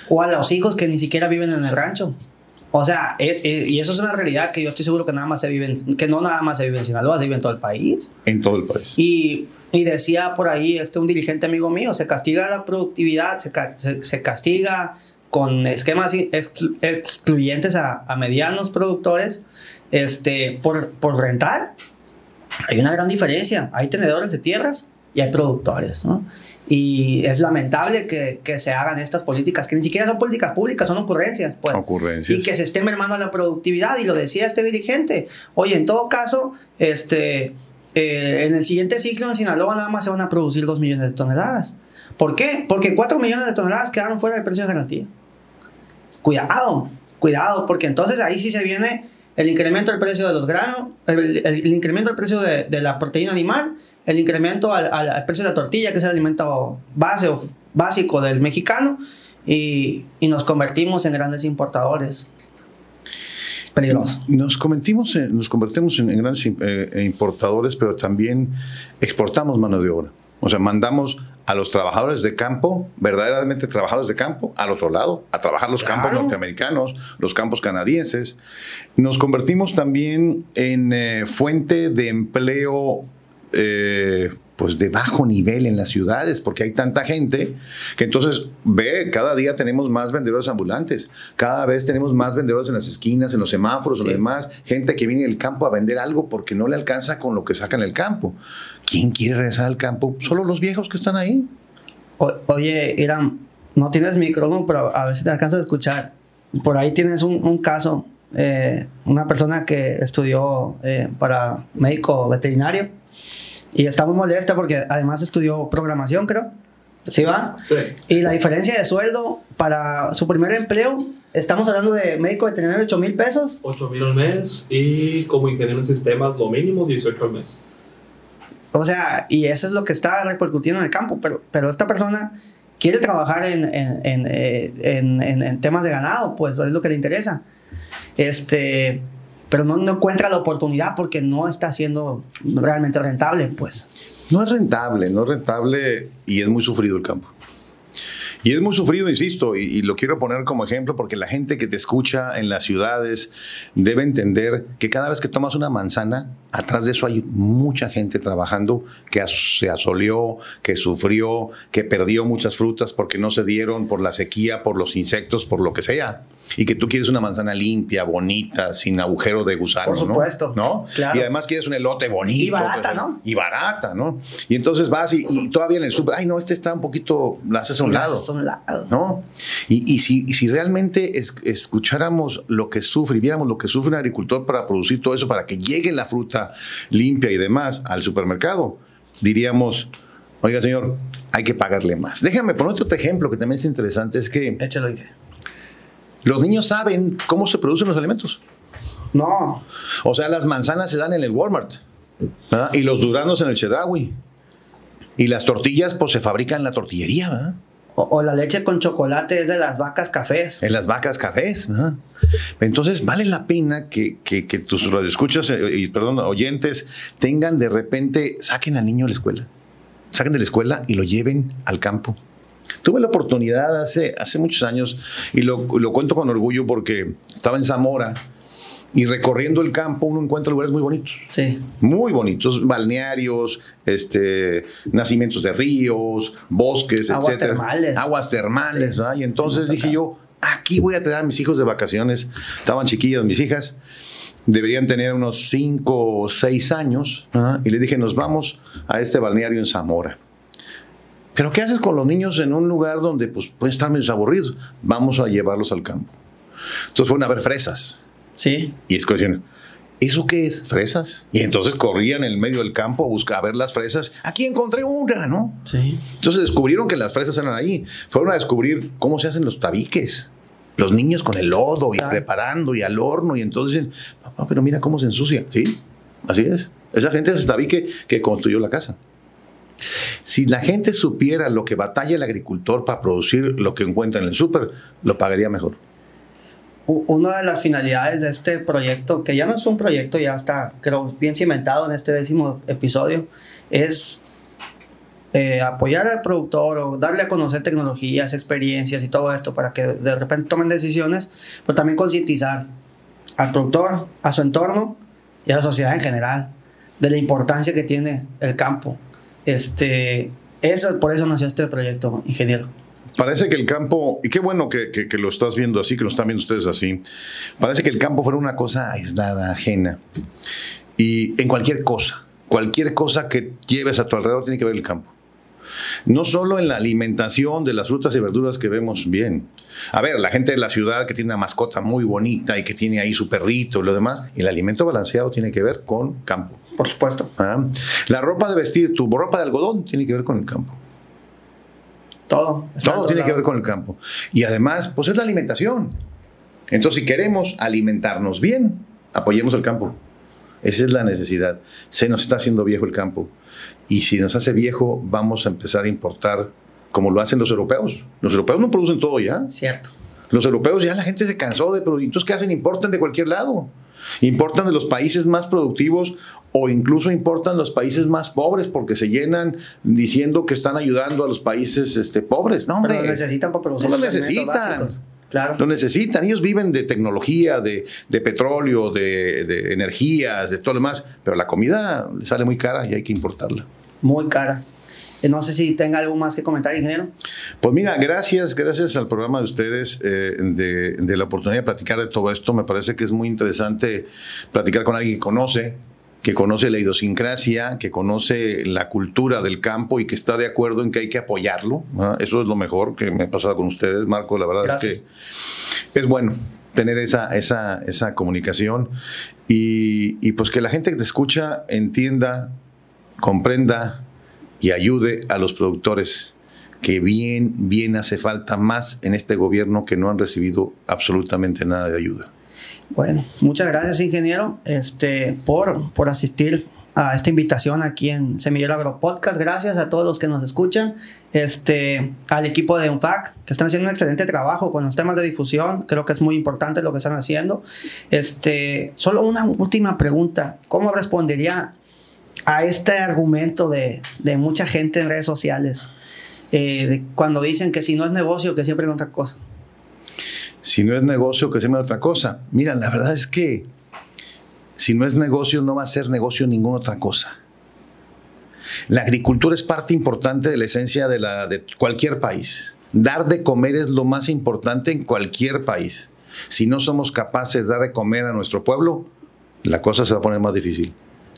O a los hijos que ni siquiera viven en el rancho. O sea, eh, eh, y eso es una realidad que yo estoy seguro que nada más se vive, en- que no nada más se vive en Sinaloa, se vive en todo el país. En todo el país. Y, y decía por ahí este, un dirigente amigo mío, se castiga la productividad, se, se- se castiga con esquemas exclu- excluyentes a, a medianos productores este, por, por rentar. Hay una gran diferencia. Hay tenedores de tierras y hay productores. ¿no? Y es lamentable que, que se hagan estas políticas, que ni siquiera son políticas públicas, son ocurrencias. Pues. Ocurrencias. Y que se esté mermando la productividad. Y lo decía este dirigente. Oye, en todo caso, este, eh, en el siguiente ciclo en Sinaloa nada más se van a producir 2 millones de toneladas. ¿Por qué? Porque 4 millones de toneladas quedaron fuera del precio de garantía. Cuidado, cuidado, porque entonces ahí sí se viene el incremento del precio de los granos, el, el- el incremento del precio de, de la proteína animal, el incremento al, al- al precio de la tortilla, que es el alimento base o básico del mexicano, y, y nos convertimos en grandes importadores. Es peligroso. Nos, convertimos en, nos convertimos en, en grandes eh, importadores, pero también exportamos mano de obra. O sea, mandamos a los trabajadores de campo, verdaderamente trabajadores de campo, al otro lado, a trabajar los campos norteamericanos, los campos canadienses. Nos convertimos también en eh, fuente de empleo eh, pues de bajo nivel en las ciudades, porque hay tanta gente que entonces ve, cada día tenemos más vendedores ambulantes, cada vez tenemos más vendedores en las esquinas, en los semáforos, en Sí. los demás, gente que viene del campo a vender algo porque no le alcanza con lo que saca en el campo. ¿Quién quiere regresar al campo? Solo los viejos que están ahí. O- oye, Irán, no tienes micrófono, pero a ver si te alcanzas a escuchar. Por ahí tienes un, un caso, eh, una persona que estudió eh, para médico veterinario y está muy molesta porque además estudió programación, creo. ¿Sí va? Sí. Y la diferencia de sueldo para su primer empleo, estamos hablando de médico veterinario 8 mil pesos. 8 mil al mes y como ingeniero en sistemas, lo mínimo 18 al mes. O sea, y eso es lo que está repercutiendo en el campo, pero, pero esta persona quiere trabajar en, en, en, eh, en- temas de ganado, pues es lo que le interesa. Este, pero no, encuentra la oportunidad porque no está siendo realmente rentable, pues. No es rentable, no es rentable y es muy sufrido el campo. Y es muy sufrido, insisto, y, lo quiero poner como ejemplo porque la gente que te escucha en las ciudades debe entender que cada vez que tomas una manzana, atrás de eso hay mucha gente trabajando que se asoleó, que sufrió, que perdió muchas frutas porque no se dieron por la sequía, por los insectos, por lo que sea. Y que tú quieres una manzana limpia, bonita, sin agujero de gusano, Por supuesto, ¿no? ¿No? claro. Y además quieres un elote bonito. Y barata, pues, ¿no? y barata, ¿no? Y entonces vas y, y todavía en el súper, ay, no, este está un poquito, la haces a un lado. haces a un lado. ¿No? Y, y si, y si realmente es- escucháramos lo que sufre y viéramos lo que sufre un agricultor para producir todo eso, para que llegue la fruta limpia y demás al supermercado, diríamos, oiga, señor, hay que pagarle más. Déjame poner otro ejemplo que también es interesante, es que Échalo, dije. Los niños saben cómo se producen los alimentos. No, O sea, las manzanas se dan en el Walmart ¿verdad? y los duranos en el Chedraui. Y las tortillas, pues se fabrican en la tortillería, ¿verdad? o, o la leche con chocolate es de las vacas cafés. En las vacas cafés. Entonces, vale la pena que, que, que tus radioescuchas eh, y, perdón, oyentes tengan de repente, saquen al niño de la escuela. Saquen de la escuela y lo lleven al campo. Tuve la oportunidad hace, hace muchos años y lo, lo cuento con orgullo porque estaba en Zamora y recorriendo el campo uno encuentra lugares muy bonitos Sí. muy bonitos, balnearios, este, nacimientos de ríos, bosques, Aguas etcétera. termales. Aguas termales, Sí, sí. Y entonces dije yo, aquí voy a traer a mis hijos de vacaciones. Estaban chiquillas mis hijas, deberían tener unos 5 o 6 años, ¿verdad? y les dije, nos vamos a este balneario en Zamora. Pero ¿qué haces con los niños en un lugar donde pues, pueden estar medio aburridos? Vamos a llevarlos al campo. Entonces fueron a ver fresas. Sí. Y es decían, ¿eso qué es? ¿Fresas? Y entonces corrían en el medio del campo a buscar a ver las fresas. Aquí encontré una, ¿no? Sí. Entonces descubrieron que las fresas eran ahí. Fueron a descubrir cómo se hacen los tabiques. Los niños con el lodo y Claro. preparando y al horno. Y entonces dicen, papá, pero mira cómo se ensucia. Sí, así es. Esa gente es el tabique que construyó la casa. Si la gente supiera lo que batalla el agricultor para producir lo que encuentra en el súper, lo pagaría mejor. una de las finalidades de este proyecto, que ya no es un proyecto, ya está, creo, bien cimentado en este décimo episodio, es eh, apoyar al productor o darle a conocer tecnologías, experiencias y todo esto para que de repente tomen decisiones, pero también concientizar al productor, a su entorno y a la sociedad en general de la importancia que tiene el campo. Este, eso, por eso nació este proyecto, ingeniero. Parece que el campo, y qué bueno que, lo estás viendo así, que lo están viendo ustedes así, parece que el campo fuera una cosa aislada, ajena. Y en cualquier cosa, cualquier cosa que lleves a tu alrededor tiene que ver el campo. No solo en la alimentación de las frutas y verduras que vemos bien. A ver, la gente de la ciudad que tiene una mascota muy bonita y que tiene ahí su perrito y lo demás, el alimento balanceado tiene que ver con campo. Por supuesto. Ah, la ropa de vestir, tu ropa de algodón tiene que ver con el campo. Todo. Todo tiene que ver con el campo. Y además, pues es la alimentación. Entonces, si queremos alimentarnos bien, apoyemos el campo. Esa es la necesidad. Se nos está haciendo viejo el campo. Y si nos hace viejo, vamos a empezar a importar como lo hacen los europeos. Los europeos no producen todo ya. Cierto. Los europeos ya la gente se cansó de productos. ¿qué hacen? Importan de cualquier lado. Importan de los países más productivos o incluso importan los países más pobres porque se llenan diciendo que están ayudando a los países este, pobres. No, hombre. Pero lo necesitan para producir. No lo necesitan. Claro. Lo necesitan. Ellos viven de tecnología, de, de petróleo, de, de, energías, de todo lo demás. Pero la comida sale muy cara y hay que importarla. Muy cara. Eh, no sé si tenga algo más que comentar, ingeniero. Pues mira, gracias, gracias al programa de ustedes eh, de, de, la oportunidad de platicar de todo esto. Me parece que es muy interesante platicar con alguien que conoce, que conoce la idiosincrasia, que conoce la cultura del campo y que está de acuerdo en que hay que apoyarlo. Eso es lo mejor que me ha pasado con ustedes, Marco. La verdad es que es bueno tener esa, esa, esa comunicación y, y pues que la gente que te escucha entienda, comprenda y ayude a los productores que bien, bien hace falta más en este gobierno que no han recibido absolutamente nada de ayuda. Bueno, muchas gracias, ingeniero, este, por, por asistir a esta invitación aquí en Semillero Agro Podcast. Gracias a todos los que nos escuchan, este, al equipo de UNFAC, que están haciendo un excelente trabajo con los temas de difusión. Creo que es muy importante lo que están haciendo. Este, solo una última pregunta. ¿Cómo respondería a este argumento de, de mucha gente en redes sociales, eh, cuando dicen que si no es negocio, que siempre es otra cosa. Si no es negocio, que siempre es otra cosa. Mira, la verdad es que si no es negocio, no va a ser negocio ninguna otra cosa. La agricultura es parte importante de la esencia de, la, de cualquier país. Dar de comer es lo más importante en cualquier país. Si no somos capaces de dar de comer a nuestro pueblo, la cosa se va a poner más difícil.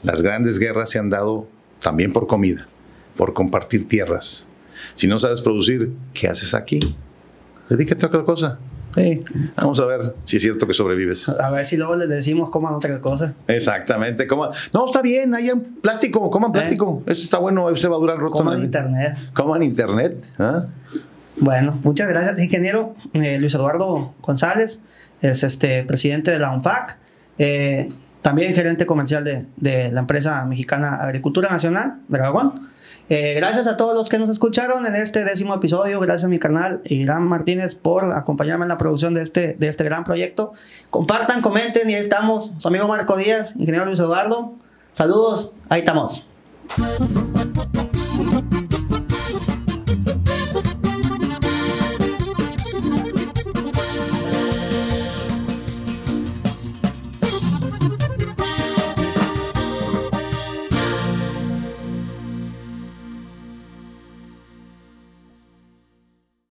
Las grandes guerras se han dado también por comida, por compartir tierras. Si no sabes producir, ¿qué haces aquí? Dedícate a otra cosa. vamos a ver si es cierto que sobrevives. A ver si luego les decimos coman otra cosa. Exactamente. No, está bien, hay plástico, coman plástico. ¿Eh? Eso está bueno, eso va a durar roto. Coman internet. Coman internet. ¿ah? Bueno, muchas gracias, ingeniero eh, Luis Eduardo González, es este presidente de la UNFAC. Eh, también gerente comercial de, de la empresa mexicana Agricultura Nacional, Dragón. Eh, gracias a todos los que nos escucharon en este décimo episodio. Gracias a mi canal Irán Martínez por acompañarme en la producción de este, de este gran proyecto. Compartan, comenten y ahí estamos. Su amigo Marco Díaz, ingeniero Luis Eduardo. Saludos, ahí estamos.